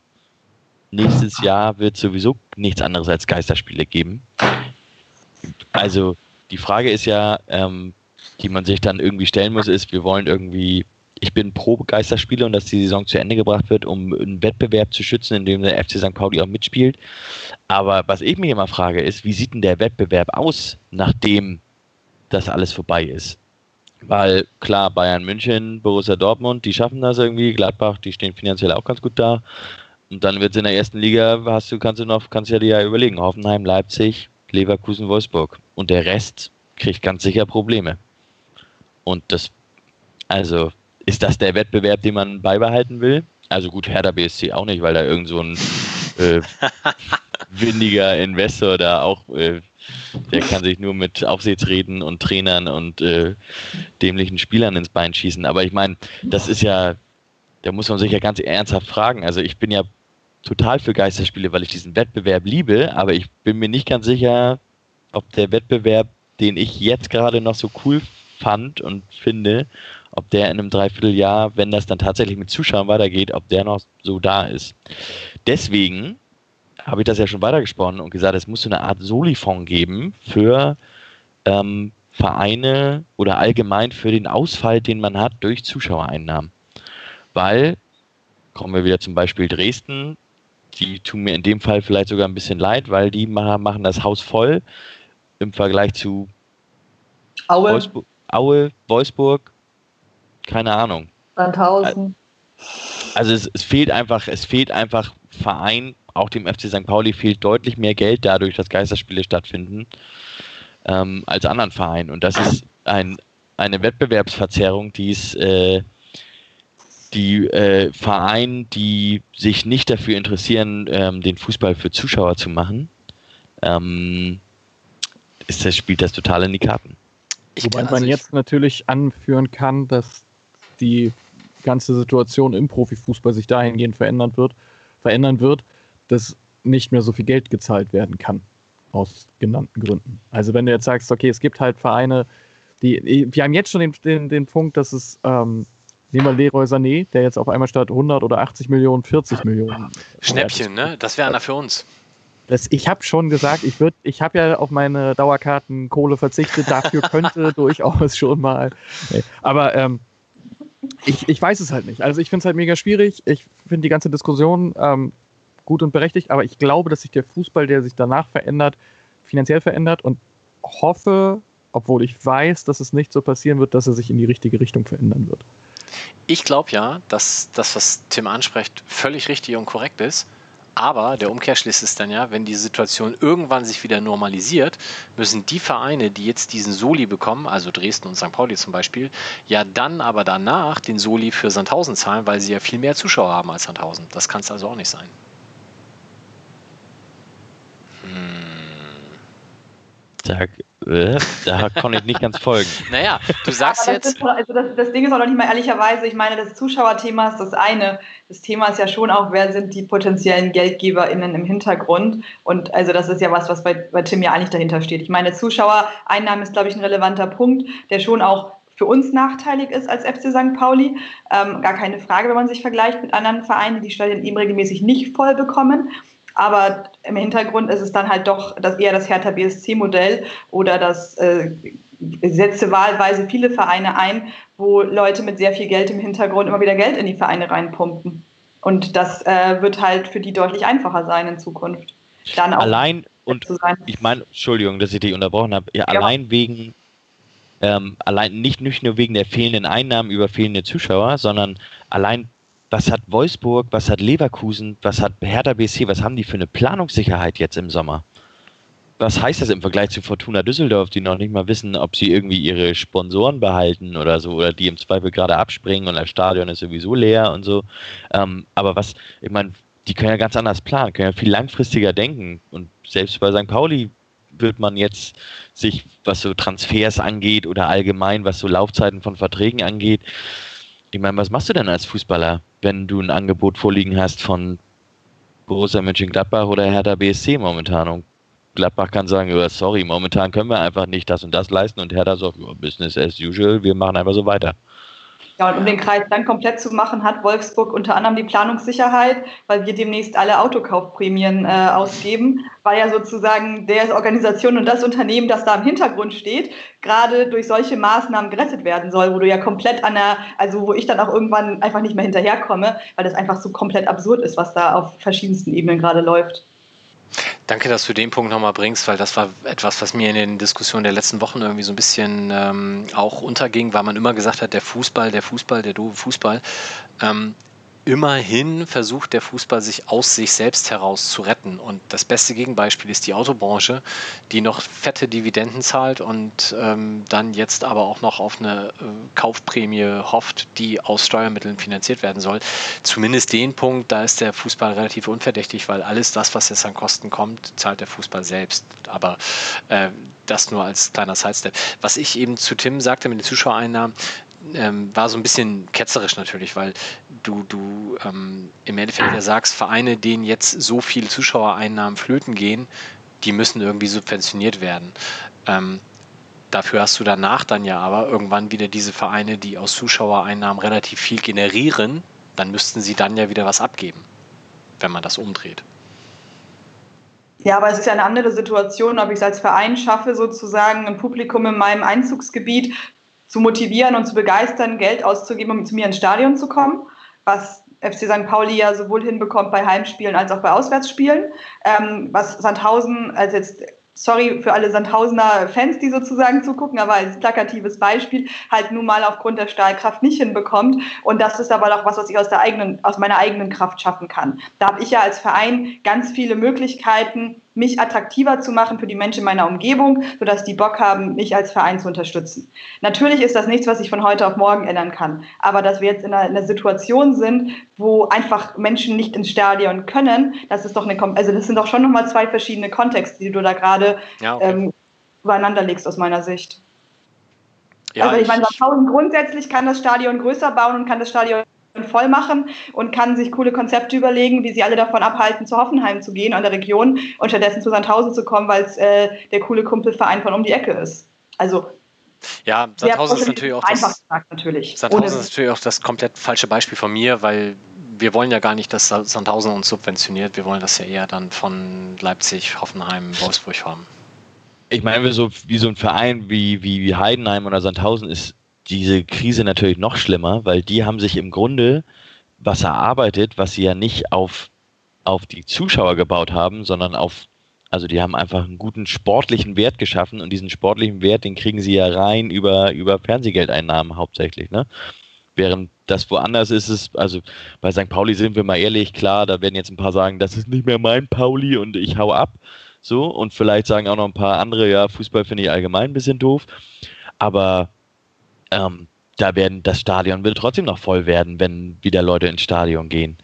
nächstes Jahr wird sowieso nichts anderes als Geisterspiele geben. Also die Frage ist ja, ähm, die man sich dann irgendwie stellen muss, ist, wir wollen irgendwie, ich bin pro Geisterspiele und dass die Saison zu Ende gebracht wird, um einen Wettbewerb zu schützen, in dem der FC St. Pauli auch mitspielt. Aber was ich mich immer frage, ist, wie sieht denn der Wettbewerb aus, nachdem das alles vorbei ist? Weil klar, Bayern München, Borussia Dortmund, die schaffen das irgendwie, Gladbach, die stehen finanziell auch ganz gut da. Und dann wird es in der ersten Liga, hast du, kannst du noch, kannst ja dir ja überlegen, Hoffenheim, Leipzig, Leverkusen, Wolfsburg. Und der Rest kriegt ganz sicher Probleme. Und das, also, ist das der Wettbewerb, den man beibehalten will? Also gut, Hertha BSC auch nicht, weil da irgend so ein äh, windiger Investor da auch, äh, der kann sich nur mit Aufsichtsräten und Trainern und äh, dämlichen Spielern ins Bein schießen. Aber ich meine, das ist ja, da muss man sich ja ganz ernsthaft fragen. Also ich bin ja total für Geisterspiele, weil ich diesen Wettbewerb liebe, aber ich bin mir nicht ganz sicher, ob der Wettbewerb, den ich jetzt gerade noch so cool fand und finde, ob der in einem Dreivierteljahr, wenn das dann tatsächlich mit Zuschauern weitergeht, ob der noch so da ist. Deswegen habe ich das ja schon weitergesponnen und gesagt, es muss so eine Art Solifond geben für ähm, Vereine oder allgemein für den Ausfall, den man hat durch Zuschauereinnahmen. Weil, kommen wir wieder zum Beispiel Dresden, die tun mir in dem Fall vielleicht sogar ein bisschen leid, weil die ma- machen das Haus voll im Vergleich zu Aue, Wolfsburg, Aue, Wolfsburg, keine Ahnung. Sandhausen. Also es, es fehlt einfach, es fehlt einfach Verein, auch dem FC St. Pauli fehlt deutlich mehr Geld dadurch, dass Geisterspiele stattfinden, ähm, als anderen Vereinen. Und das ist ein, eine Wettbewerbsverzerrung, die es äh, die äh, Vereine, die sich nicht dafür interessieren, ähm, den Fußball für Zuschauer zu machen, ähm, ist das, spielt das total in die Karten. Ich, Wobei also man jetzt natürlich anführen kann, dass die ganze Situation im Profifußball sich dahingehend verändern wird, verändern wird, dass nicht mehr so viel Geld gezahlt werden kann. Aus genannten Gründen. Also wenn du jetzt sagst, okay, es gibt halt Vereine, die, wir haben jetzt schon den, den, den Punkt, dass es, ähm, nehmen wir Leroy Sané, der jetzt auf einmal statt 100 oder 80 Millionen 40 Millionen. Schnäppchen, ne? Das wäre einer für uns. Das, ich habe schon gesagt, ich würde, ich habe ja auf meine Dauerkartenkohle verzichtet, dafür könnte durchaus schon mal. Aber ähm, ich, ich weiß es halt nicht. Also ich finde es halt mega schwierig. Ich finde die ganze Diskussion ähm, gut und berechtigt, aber ich glaube, dass sich der Fußball, der sich danach verändert, finanziell verändert und hoffe, obwohl ich weiß, dass es nicht so passieren wird, dass er sich in die richtige Richtung verändern wird. Ich glaube ja, dass das, was Tim anspricht, völlig richtig und korrekt ist. Aber der Umkehrschluss ist dann ja, wenn die Situation irgendwann sich wieder normalisiert, müssen die Vereine, die jetzt diesen Soli bekommen, also Dresden und St. Pauli zum Beispiel, ja dann aber danach den Soli für Sandhausen zahlen, weil sie ja viel mehr Zuschauer haben als Sandhausen. Das kann es also auch nicht sein. Da, äh, da konnte ich nicht ganz folgen. Naja, du sagst jetzt, ist, doch- also das, das Ding ist auch noch nicht mal ehrlicherweise, ich meine, das Zuschauerthema ist das eine. Das Thema ist ja schon auch, wer sind die potenziellen GeldgeberInnen im Hintergrund. Und also das ist ja was, was bei, bei Tim ja eigentlich dahinter steht. Ich meine, Zuschauereinnahmen ist, glaube ich, ein relevanter Punkt, der schon auch für uns nachteilig ist als FC St. Pauli. Ähm, gar keine Frage, wenn man sich vergleicht mit anderen Vereinen, die Stadien eben regelmäßig nicht voll bekommen. Aber im Hintergrund ist es dann halt doch das eher das Hertha BSC-Modell oder das äh, setze wahlweise viele Vereine ein, wo Leute mit sehr viel Geld im Hintergrund immer wieder Geld in die Vereine reinpumpen. Und das äh, wird halt für die deutlich einfacher sein in Zukunft. Dann auch allein und ich meine, Entschuldigung, dass ich dich unterbrochen habe, ja, ja. allein wegen ähm, allein nicht, nicht nur wegen der fehlenden Einnahmen über fehlende Zuschauer, sondern allein was hat Wolfsburg, was hat Leverkusen, was hat Hertha BSC, was haben die für eine Planungssicherheit jetzt im Sommer? Was heißt das im Vergleich zu Fortuna Düsseldorf, die noch nicht mal wissen, ob sie irgendwie ihre Sponsoren behalten oder so, oder die im Zweifel gerade abspringen und das Stadion ist sowieso leer und so. Ähm, aber was, ich meine, die können ja ganz anders planen, können ja viel langfristiger denken. Und selbst bei St. Pauli wird man jetzt sich, was so Transfers angeht oder allgemein, was so Laufzeiten von Verträgen angeht, ich meine, was machst du denn als Fußballer, wenn du ein Angebot vorliegen hast von Borussia Mönchengladbach oder Hertha BSC momentan? Und Gladbach kann sagen, sorry, momentan können wir einfach nicht das und das leisten und Hertha sagt, Business as usual, wir machen einfach so weiter. Ja, und um den Kreis dann komplett zu machen, hat Wolfsburg unter anderem die Planungssicherheit, weil wir demnächst alle Autokaufprämien äh, ausgeben, weil ja sozusagen der Organisation und das Unternehmen, das da im Hintergrund steht, gerade durch solche Maßnahmen gerettet werden soll, wo du ja komplett an der, also wo ich dann auch irgendwann einfach nicht mehr hinterherkomme, weil das einfach so komplett absurd ist, was da auf verschiedensten Ebenen gerade läuft. Danke, dass du den Punkt nochmal bringst, weil das war etwas, was mir in den Diskussionen der letzten Wochen irgendwie so ein bisschen ähm, auch unterging, weil man immer gesagt hat, der Fußball, der Fußball, der doofe Fußball. Ähm, immerhin versucht der Fußball sich aus sich selbst heraus zu retten. Und das beste Gegenbeispiel ist die Autobranche, die noch fette Dividenden zahlt und ähm, dann jetzt aber auch noch auf eine äh, Kaufprämie hofft, die aus Steuermitteln finanziert werden soll. Zumindest den Punkt, da ist der Fußball relativ unverdächtig, weil alles das, was jetzt an Kosten kommt, zahlt der Fußball selbst. Aber äh, das nur als kleiner Sidestep. Was ich eben zu Tim sagte mit den Zuschauereinnahmen, ähm, war so ein bisschen ketzerisch natürlich, weil du, du ähm, im Endeffekt ja sagst, Vereine, denen jetzt so viele Zuschauereinnahmen flöten gehen, die müssen irgendwie subventioniert werden. Ähm, dafür hast du danach dann ja aber irgendwann wieder diese Vereine, die aus Zuschauereinnahmen relativ viel generieren, dann müssten sie dann ja wieder was abgeben, wenn man das umdreht. Ja, aber es ist ja eine andere Situation, ob ich es als Verein schaffe, sozusagen ein Publikum in meinem Einzugsgebiet zu motivieren und zu begeistern, Geld auszugeben, um zu mir ins Stadion zu kommen, was FC St. Pauli ja sowohl hinbekommt bei Heimspielen als auch bei Auswärtsspielen. Ähm, was Sandhausen als jetzt sorry für alle Sandhausener Fans, die sozusagen zugucken, aber als plakatives Beispiel halt nun mal aufgrund der Stahlkraft nicht hinbekommt. Und das ist aber auch was, was ich aus, der eigenen, aus meiner eigenen Kraft schaffen kann. Da habe ich ja als Verein ganz viele Möglichkeiten, mich attraktiver zu machen für die Menschen in meiner Umgebung, sodass die Bock haben, mich als Verein zu unterstützen. Natürlich ist das nichts, was ich von heute auf morgen ändern kann. Aber dass wir jetzt in einer, in einer Situation sind, wo einfach Menschen nicht ins Stadion können, das ist doch eine, also das sind doch schon nochmal zwei verschiedene Kontexte, die du da gerade ja, okay. ähm, übereinander legst aus meiner Sicht. Ja, also ich, ich meine, grundsätzlich kann das Stadion größer bauen und kann das Stadion voll machen und kann sich coole Konzepte überlegen, wie sie alle davon abhalten, zu Hoffenheim zu gehen an der Region und stattdessen zu Sandhausen zu kommen, weil es äh, der coole Kumpelverein von um die Ecke ist. Also ja, Sandhausen ist natürlich auch das, gesagt, natürlich. Sandhausen ist natürlich auch das komplett falsche Beispiel von mir, weil wir wollen ja gar nicht, dass Sandhausen uns subventioniert. Wir wollen das ja eher dann von Leipzig, Hoffenheim, Wolfsburg haben. Ich meine, so, wie so ein Verein wie, wie Heidenheim oder Sandhausen ist diese Krise natürlich noch schlimmer, weil die haben sich im Grunde was erarbeitet, was sie ja nicht auf, auf die Zuschauer gebaut haben, sondern auf, also die haben einfach einen guten sportlichen Wert geschaffen und diesen sportlichen Wert, den kriegen sie ja rein über, über Fernsehgeldeinnahmen hauptsächlich, ne? Während das woanders ist es, also bei St. Pauli sind wir mal ehrlich, klar, da werden jetzt ein paar sagen, das ist nicht mehr mein Pauli und ich hau ab. So, und vielleicht sagen auch noch ein paar andere, ja, Fußball finde ich allgemein ein bisschen doof. Aber ähm, da werden das Stadion will trotzdem noch voll werden, wenn wieder Leute ins Stadion gehen.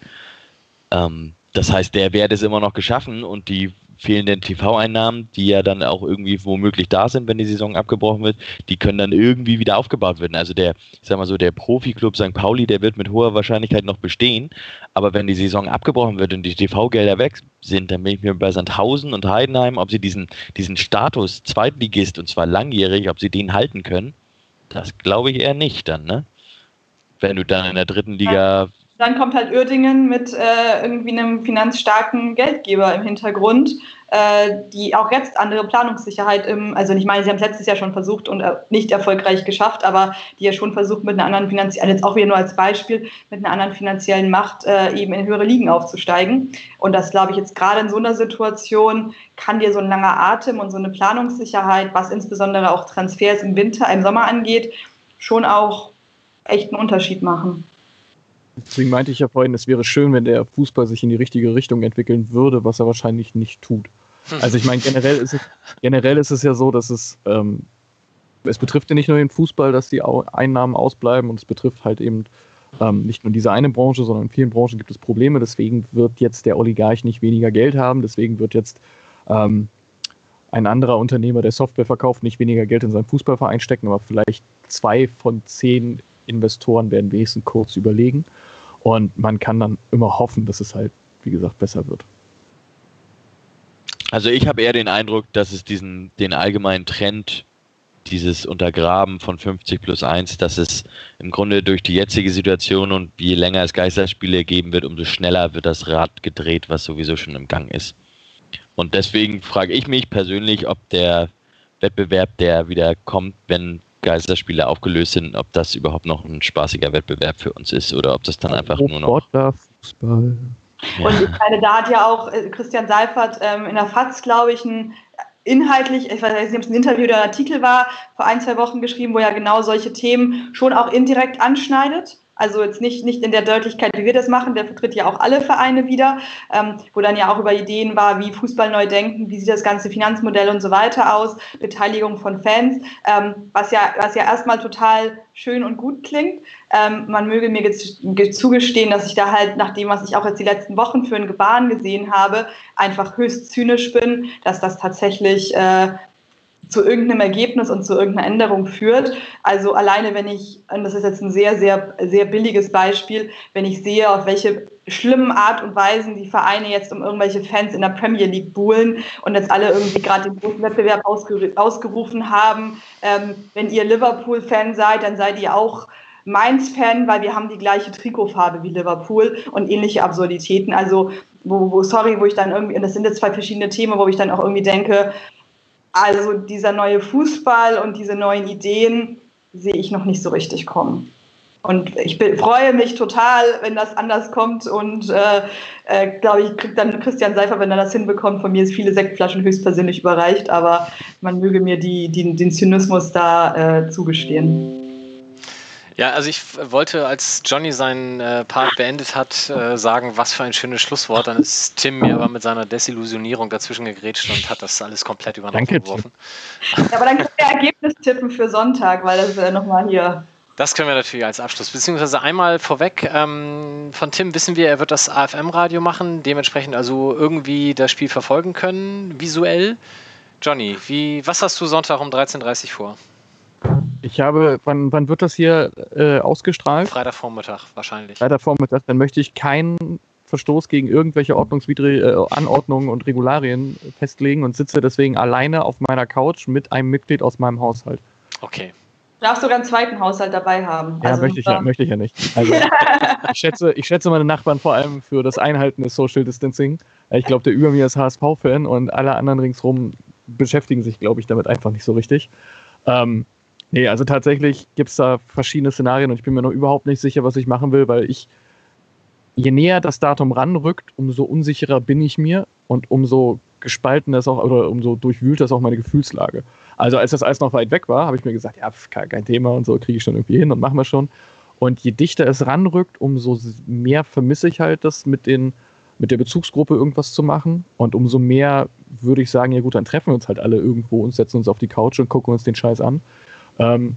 Ähm, das heißt, der Wert ist immer noch geschaffen und die fehlenden TV-Einnahmen, die ja dann auch irgendwie womöglich da sind, wenn die Saison abgebrochen wird, die können dann irgendwie wieder aufgebaut werden. Also der, ich sag mal so, der Profiklub St. Pauli, der wird mit hoher Wahrscheinlichkeit noch bestehen, aber wenn die Saison abgebrochen wird und die TV-Gelder weg sind, dann bin ich mir bei Sandhausen und Heidenheim, ob sie diesen, diesen Status Zweitligist und zwar langjährig, ob sie den halten können Das glaube ich eher nicht dann, ne? Wenn du dann in der dritten Liga. Dann kommt halt Uerdingen mit äh, irgendwie einem finanzstarken Geldgeber im Hintergrund, äh, die auch jetzt andere Planungssicherheit im, also ich meine, sie haben es letztes Jahr schon versucht und äh, nicht erfolgreich geschafft, aber die ja schon versucht mit einer anderen finanziellen, jetzt auch wieder nur als Beispiel, mit einer anderen finanziellen Macht äh, eben in höhere Ligen aufzusteigen. Und das glaube ich jetzt gerade in so einer Situation kann dir so ein langer Atem und so eine Planungssicherheit, was insbesondere auch Transfers im Winter, im Sommer angeht, schon auch echt einen Unterschied machen. Deswegen meinte ich ja vorhin, es wäre schön, wenn der Fußball sich in die richtige Richtung entwickeln würde, was er wahrscheinlich nicht tut. Also ich meine, generell ist es, generell ist es ja so, dass es, ähm, es betrifft ja nicht nur den Fußball, dass die Einnahmen ausbleiben und es betrifft halt eben ähm, nicht nur diese eine Branche, sondern in vielen Branchen gibt es Probleme. Deswegen wird jetzt der Oligarch nicht weniger Geld haben. Deswegen wird jetzt ähm, ein anderer Unternehmer, der Software verkauft, nicht weniger Geld in seinen Fußballverein stecken, aber vielleicht zwei von zehn Investoren werden wenigstens kurz überlegen. Und man kann dann immer hoffen, dass es halt, wie gesagt, besser wird. Also ich habe eher den Eindruck, dass es diesen, den allgemeinen Trend, dieses Untergraben von 50 plus 1, dass es im Grunde durch die jetzige Situation und je länger es Geisterspiele geben wird, umso schneller wird das Rad gedreht, was sowieso schon im Gang ist. Und deswegen frage ich mich persönlich, ob der Wettbewerb, der wieder kommt, wenn Geisterspiele aufgelöst sind, ob das überhaupt noch ein spaßiger Wettbewerb für uns ist oder ob das dann einfach nur noch. Sportler, Fußball. Und ich meine, da hat ja auch äh, Christian Seifert ähm, in der FAZ, glaube ich, ein inhaltlich, ich weiß nicht, ob es ein Interview oder ein Artikel war, vor ein, zwei Wochen geschrieben, wo er genau solche Themen schon auch indirekt anschneidet. Also jetzt nicht, nicht in der Deutlichkeit, wie wir das machen, der vertritt ja auch alle Vereine wieder, ähm, wo dann ja auch über Ideen war, wie Fußball neu denken, wie sieht das ganze Finanzmodell und so weiter aus, Beteiligung von Fans, ähm, was ja, was ja erstmal total schön und gut klingt. Ähm, man möge mir zugestehen, dass ich da halt nach dem, was ich auch jetzt die letzten Wochen für ein Gebaren gesehen habe, einfach höchst zynisch bin, dass das tatsächlich äh, zu irgendeinem Ergebnis und zu irgendeiner Änderung führt. Also alleine, wenn ich, und das ist jetzt ein sehr, sehr, sehr billiges Beispiel, wenn ich sehe, auf welche schlimmen Art und Weisen die Vereine jetzt um irgendwelche Fans in der Premier League buhlen und jetzt alle irgendwie gerade den großen Wettbewerb ausgerufen haben. Ähm, wenn ihr Liverpool-Fan seid, dann seid ihr auch Mainz-Fan, weil wir haben die gleiche Trikotfarbe wie Liverpool und ähnliche Absurditäten. Also, wo, wo, sorry, wo ich dann irgendwie, und das sind jetzt zwei verschiedene Themen, wo ich dann auch irgendwie denke, also dieser neue Fußball und diese neuen Ideen sehe ich noch nicht so richtig kommen. Und ich bin, freue mich total, wenn das anders kommt. Und äh, äh, glaube ich, kriegt dann Christian Seifer, wenn er das hinbekommt, von mir ist viele Sektflaschen höchstpersönlich überreicht. Aber man möge mir die, die den Zynismus da äh, zugestehen. Ja, also ich wollte, als Johnny seinen äh, Part beendet hat, äh, sagen, was für ein schönes Schlusswort. Dann ist Tim mir aber mit seiner Desillusionierung dazwischen gegrätscht und hat das alles komplett über den geworfen. Ja, aber dann könnt ihr Ergebnis tippen für Sonntag, weil das äh, nochmal hier. Das können wir natürlich als Abschluss. Beziehungsweise einmal vorweg, ähm, von Tim wissen wir, er wird das AFM-Radio machen, dementsprechend also irgendwie das Spiel verfolgen können, visuell. Johnny, wie, was hast du Sonntag um 13.30 Uhr vor? Ich habe, wann, wann wird das hier äh, ausgestrahlt? Freitagvormittag wahrscheinlich. Freitagvormittag, dann möchte ich keinen Verstoß gegen irgendwelche ordnungswidrige äh, Anordnungen und Regularien festlegen und sitze deswegen alleine auf meiner Couch mit einem Mitglied aus meinem Haushalt. Okay. Du darfst sogar einen zweiten Haushalt dabei haben. Ja, also, möchte, ich ja, möchte ich ja nicht. Also, ich, schätze, ich schätze meine Nachbarn vor allem für das Einhalten des Social Distancing. Ich glaube, der über mir ist HSV-Fan und alle anderen ringsherum beschäftigen sich, glaube ich, damit einfach nicht so richtig. Ähm, Nee, also tatsächlich gibt es da verschiedene Szenarien und ich bin mir noch überhaupt nicht sicher, was ich machen will, weil ich, je näher das Datum ranrückt, umso unsicherer bin ich mir und umso gespalten das auch oder umso durchwühlt das auch meine Gefühlslage. Also als das alles noch weit weg war, habe ich mir gesagt, ja, kein Thema und so kriege ich schon irgendwie hin und machen wir schon. Und je dichter es ranrückt, umso mehr vermisse ich halt das mit den mit der Bezugsgruppe irgendwas zu machen. Und umso mehr würde ich sagen, ja gut, dann treffen wir uns halt alle irgendwo und setzen uns auf die Couch und gucken uns den Scheiß an. Ähm,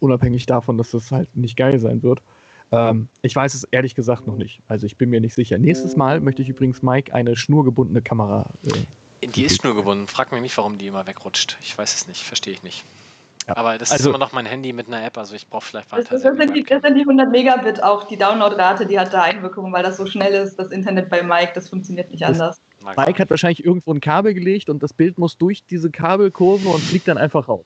unabhängig davon, dass das halt nicht geil sein wird. Ähm, ich weiß es ehrlich gesagt noch nicht. Also ich bin mir nicht sicher. Nächstes Mal möchte ich übrigens Mike eine schnurgebundene Kamera. Äh, die ist schnurgebunden. Frag mich nicht, warum die immer wegrutscht. Ich weiß es nicht. Verstehe ich nicht. Ja. Aber das also, ist immer noch mein Handy mit einer App, also ich brauche vielleicht weiter. Das, das, sind die, das sind die 100 Megabit auch, die Downloadrate, die hat da Einwirkungen, weil das so schnell ist, das Internet bei Mike, das funktioniert nicht anders. Mike hat wahrscheinlich irgendwo ein Kabel gelegt und das Bild muss durch diese Kabelkurve und fliegt dann einfach raus.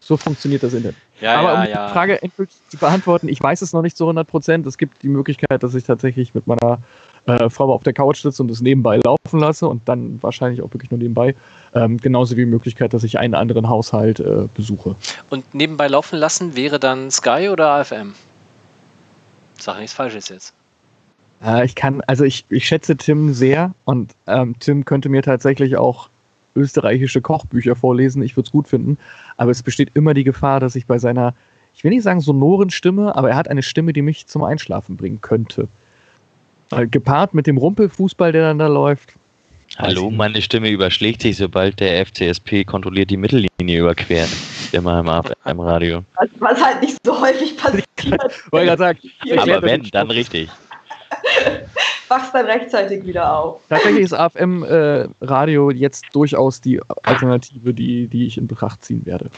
So funktioniert das Internet. Ja, Aber ja, um die ja. Frage endgültig zu beantworten, ich weiß es noch nicht zu 100 Prozent. Es gibt die Möglichkeit, dass ich tatsächlich mit meiner äh, Frau auf der Couch sitze und es nebenbei laufen lasse und dann wahrscheinlich auch wirklich nur nebenbei. Ähm, genauso wie die Möglichkeit, dass ich einen anderen Haushalt äh, besuche. Und nebenbei laufen lassen wäre dann Sky oder AFM? Sag nichts Falsches jetzt. Äh, ich kann, also ich, ich schätze Tim sehr und ähm, Tim könnte mir tatsächlich auch österreichische Kochbücher vorlesen. Ich würde es gut finden, aber es besteht immer die Gefahr, dass ich bei seiner, ich will nicht sagen sonoren Stimme, aber er hat eine Stimme, die mich zum Einschlafen bringen könnte. Äh, gepaart mit dem Rumpelfußball, der dann da läuft. Hallo, meine Stimme überschlägt sich, sobald der FCSP kontrolliert die Mittellinie überquert. Immer im, Ab- im Radio. Was, was halt nicht so häufig passiert. Wollte gerade sagen, Aber wenn, dann richtig. wachst dann rechtzeitig wieder auf. Tatsächlich ist AFM-Radio jetzt durchaus die Alternative, die, die ich in Betracht ziehen werde.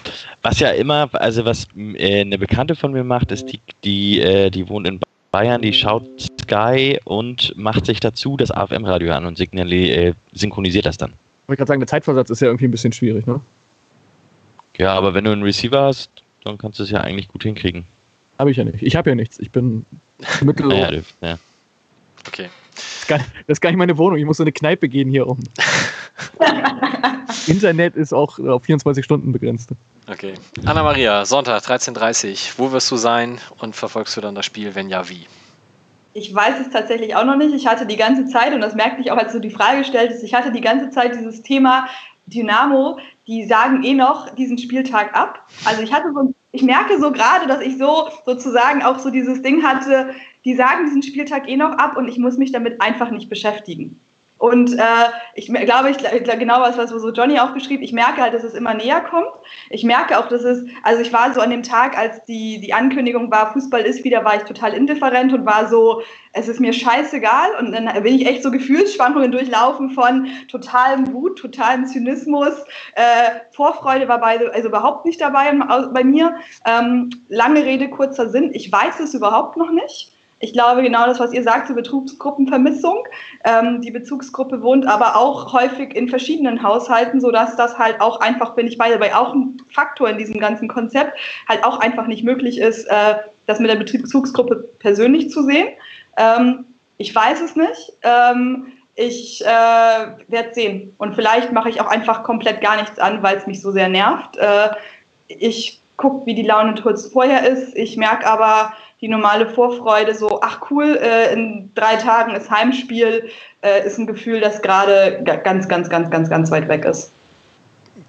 Was ja immer, also was äh, eine Bekannte von mir macht, ist die, die, äh, die wohnt in Bayern, die schaut Sky und macht sich dazu das AFM-Radio an und signali äh, synchronisiert das dann. Wollte gerade sagen, der Zeitversatz ist ja irgendwie ein bisschen schwierig, ne? Ja, aber wenn du einen Receiver hast, dann kannst du es ja eigentlich gut hinkriegen. Habe ich ja nicht. Ich habe ja nichts. Ich bin mittel. Naja, du, ja. Okay. Das ist, gar, das ist gar nicht meine Wohnung. Ich muss in eine Kneipe gehen hier rum. Internet ist auch auf 24 Stunden begrenzt. Okay. Anna-Maria, Sonntag, 13.30 Uhr. Wo wirst du sein und verfolgst du dann das Spiel? Wenn ja, wie? Ich weiß es tatsächlich auch noch nicht. Ich hatte die ganze Zeit, und das merkte ich auch, als du die Frage stelltest, ich hatte die ganze Zeit dieses Thema Dynamo, die sagen eh noch diesen Spieltag ab. Also ich hatte so, ich merke so gerade, dass ich so sozusagen auch so dieses Ding hatte, die sagen diesen Spieltag eh noch ab und ich muss mich damit einfach nicht beschäftigen. Und äh, ich glaube, ich genau was, was so Johnny auch geschrieben, ich merke halt, dass es immer näher kommt. Ich merke auch, dass es, also ich war so an dem Tag, als die, die Ankündigung war, Fußball ist wieder, war ich total indifferent und war so, es ist mir scheißegal. Und dann bin ich echt so Gefühlsschwankungen durchlaufen von totalem Wut, totalem Zynismus. Äh, Vorfreude war bei, also überhaupt nicht dabei bei mir. Ähm, lange Rede, kurzer Sinn. Ich weiß es überhaupt noch nicht. Ich glaube, genau das, was ihr sagt zur Bezugsgruppenvermissung. Ähm, die Bezugsgruppe wohnt aber auch häufig in verschiedenen Haushalten, sodass das halt auch einfach, bin ich bei dabei, auch ein Faktor in diesem ganzen Konzept, halt auch einfach nicht möglich ist, äh, das mit der Bezugsgruppe persönlich zu sehen. Ähm, ich weiß es nicht. Ähm, ich äh, werde sehen. Und vielleicht mache ich auch einfach komplett gar nichts an, weil es mich so sehr nervt. Äh, ich gucke, wie die Laune kurz vorher ist. Ich merke aber die normale Vorfreude, so, ach cool, äh, in drei Tagen ist Heimspiel, äh, ist ein Gefühl, das gerade ga- ganz, ganz, ganz, ganz, ganz weit weg ist.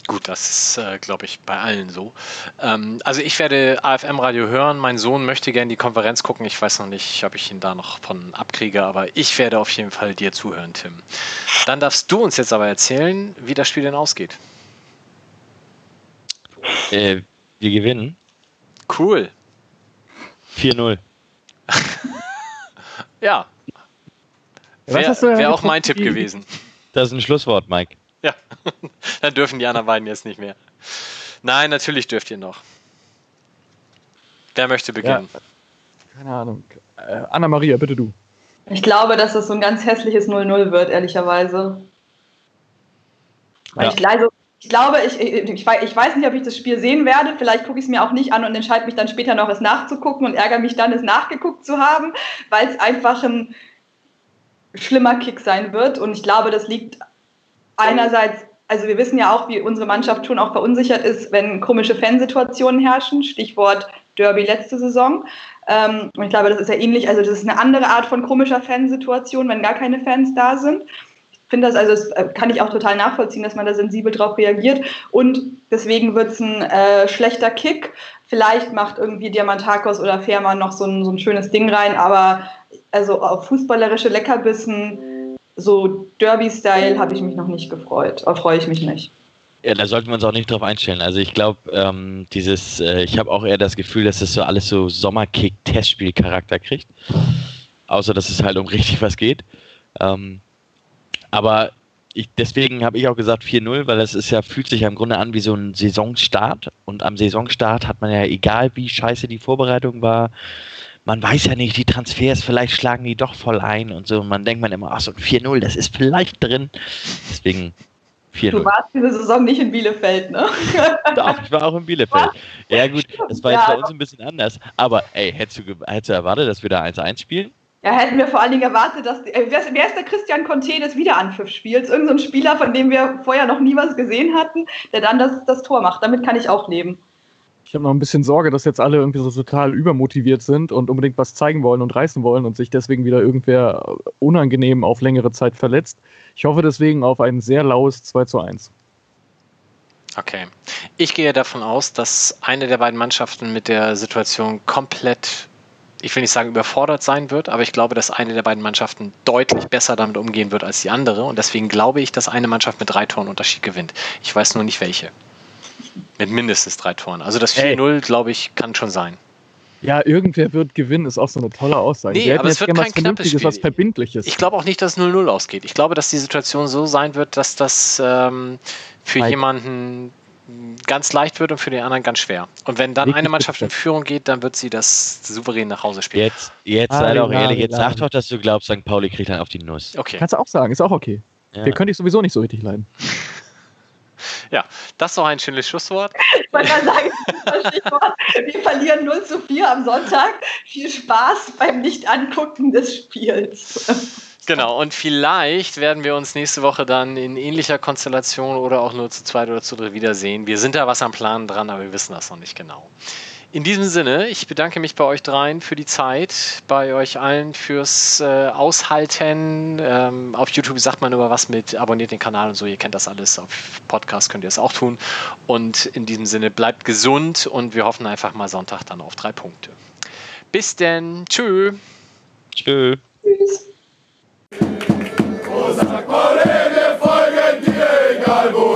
Gut, das ist, äh, glaube ich, bei allen so. Ähm, also ich werde AFM-Radio hören. Mein Sohn möchte gerne die Konferenz gucken. Ich weiß noch nicht, ob ich ihn da noch von abkriege, aber ich werde auf jeden Fall dir zuhören, Tim. Dann darfst du uns jetzt aber erzählen, wie das Spiel denn ausgeht. Äh, wir gewinnen Cool. 4-0. Ja, wäre wär auch mein Tipp gewesen. Das ist ein Schlusswort, Mike. Ja, dann dürfen die anderen beiden jetzt nicht mehr. Nein, natürlich dürft ihr noch. Wer möchte beginnen? Keine Ahnung. Äh, Anna-Maria, bitte du. Ich glaube, dass das so ein ganz hässliches 0-0 wird, ehrlicherweise. Weil Ja. ich, also, ich glaube, ich, ich, ich wei- ich weiß nicht, ob ich das Spiel sehen werde. Vielleicht gucke ich es mir auch nicht an und entscheide mich dann später noch, es nachzugucken und ärgere mich dann, es nachgeguckt zu haben, weil es einfach ein schlimmer Kick sein wird. Und ich glaube, das liegt einerseits, also wir wissen ja auch, wie unsere Mannschaft schon auch verunsichert ist, wenn komische Fansituationen herrschen. Stichwort Derby letzte Saison. Ähm, und ich glaube, das ist ja ähnlich, also das ist eine andere Art von komischer Fansituation, wenn gar keine Fans da sind. Finde das, also das äh, kann ich auch total nachvollziehen, dass man da sensibel drauf reagiert. Und deswegen wird es ein äh, schlechter Kick. Vielleicht macht irgendwie Diamantakos oder Fährmann noch so ein, so ein schönes Ding rein, aber also auf fußballerische Leckerbissen, so Derby-Style, habe ich mich noch nicht gefreut. Oder freue ich mich nicht. Ja, da sollten wir uns auch nicht drauf einstellen. Also ich glaube, ähm, dieses, äh, ich habe auch eher das Gefühl, dass das so alles so Sommerkick-Testspiel-Charakter kriegt. Außer dass es halt um richtig was geht. Ähm, aber ich, deswegen habe ich auch gesagt 4-0, weil das ist ja, fühlt sich ja im Grunde an wie so ein Saisonstart. Und am Saisonstart hat man ja, egal wie scheiße die Vorbereitung war, man weiß ja nicht, die Transfers, vielleicht schlagen die doch voll ein und so. Und man denkt man immer, ach so ein 4-0, das ist vielleicht drin. Deswegen Du warst diese Saison nicht in Bielefeld, ne? Doch, ich war auch in Bielefeld. Ja, gut, das war jetzt ja, bei uns ein bisschen anders. Aber, ey, hättest du, hättest du erwartet, dass wir da 1-1 spielen? Ja, hätten wir vor allen Dingen erwartet, dass. Äh, wer, wer, ist der Christian Conte des Wiederanpfiffspiels? Irgend so ein Spieler, von dem wir vorher noch nie was gesehen hatten, der dann das, das Tor macht. Damit kann ich auch leben. Ich habe noch ein bisschen Sorge, dass jetzt alle irgendwie so total übermotiviert sind und unbedingt was zeigen wollen und reißen wollen und sich deswegen wieder irgendwer unangenehm auf längere Zeit verletzt. Ich hoffe deswegen auf ein sehr laues 2 zu 1. Okay. Ich gehe davon aus, dass eine der beiden Mannschaften mit der Situation komplett ich will nicht sagen überfordert sein wird, aber ich glaube, dass eine der beiden Mannschaften deutlich besser damit umgehen wird als die andere. Und deswegen glaube ich, dass eine Mannschaft mit drei Toren Unterschied gewinnt. Ich weiß nur nicht welche. Mit mindestens drei Toren. Also das 4-0, glaube ich, kann schon sein. Ja, irgendwer wird gewinnen, ist auch so eine tolle Aussage. Nee, aber es wird kein knappes Spiel. was Verbindliches. Ich glaube auch nicht, dass es 0-0 ausgeht. Ich glaube, dass die Situation so sein wird, dass das ähm, für Mike. jemanden ganz leicht wird und für den anderen ganz schwer. Und wenn dann eine Mannschaft in Führung geht, dann wird sie das souverän nach Hause spielen. Jetzt, jetzt ah, sei doch ehrlich, jetzt sag doch, dass du glaubst, St. Pauli kriegt dann auf die Nuss. Okay. Kannst du auch sagen, ist auch okay. Ja. Den könnte ich sowieso nicht so richtig leiden. Ja, das ist doch ein schönes Schlusswort. Ich wollte mal sagen, wir verlieren 0 zu 4 am Sonntag. Viel Spaß beim Nicht-Angucken des Spiels. Genau, und vielleicht werden wir uns nächste Woche dann in ähnlicher Konstellation oder auch nur zu zweit oder zu dritt wiedersehen. Wir sind da was am Plan dran, aber wir wissen das noch nicht genau. In diesem Sinne, ich bedanke mich bei euch dreien für die Zeit, bei euch allen fürs äh, Aushalten. Ähm, auf YouTube sagt man immer was mit abonniert den Kanal und so, ihr kennt das alles. Auf Podcast könnt ihr es auch tun. Und in diesem Sinne, bleibt gesund und wir hoffen einfach mal Sonntag dann auf drei Punkte. Bis denn. Tschö. Tschö. Tschüss. Unser Acorene folgen dir, egal wo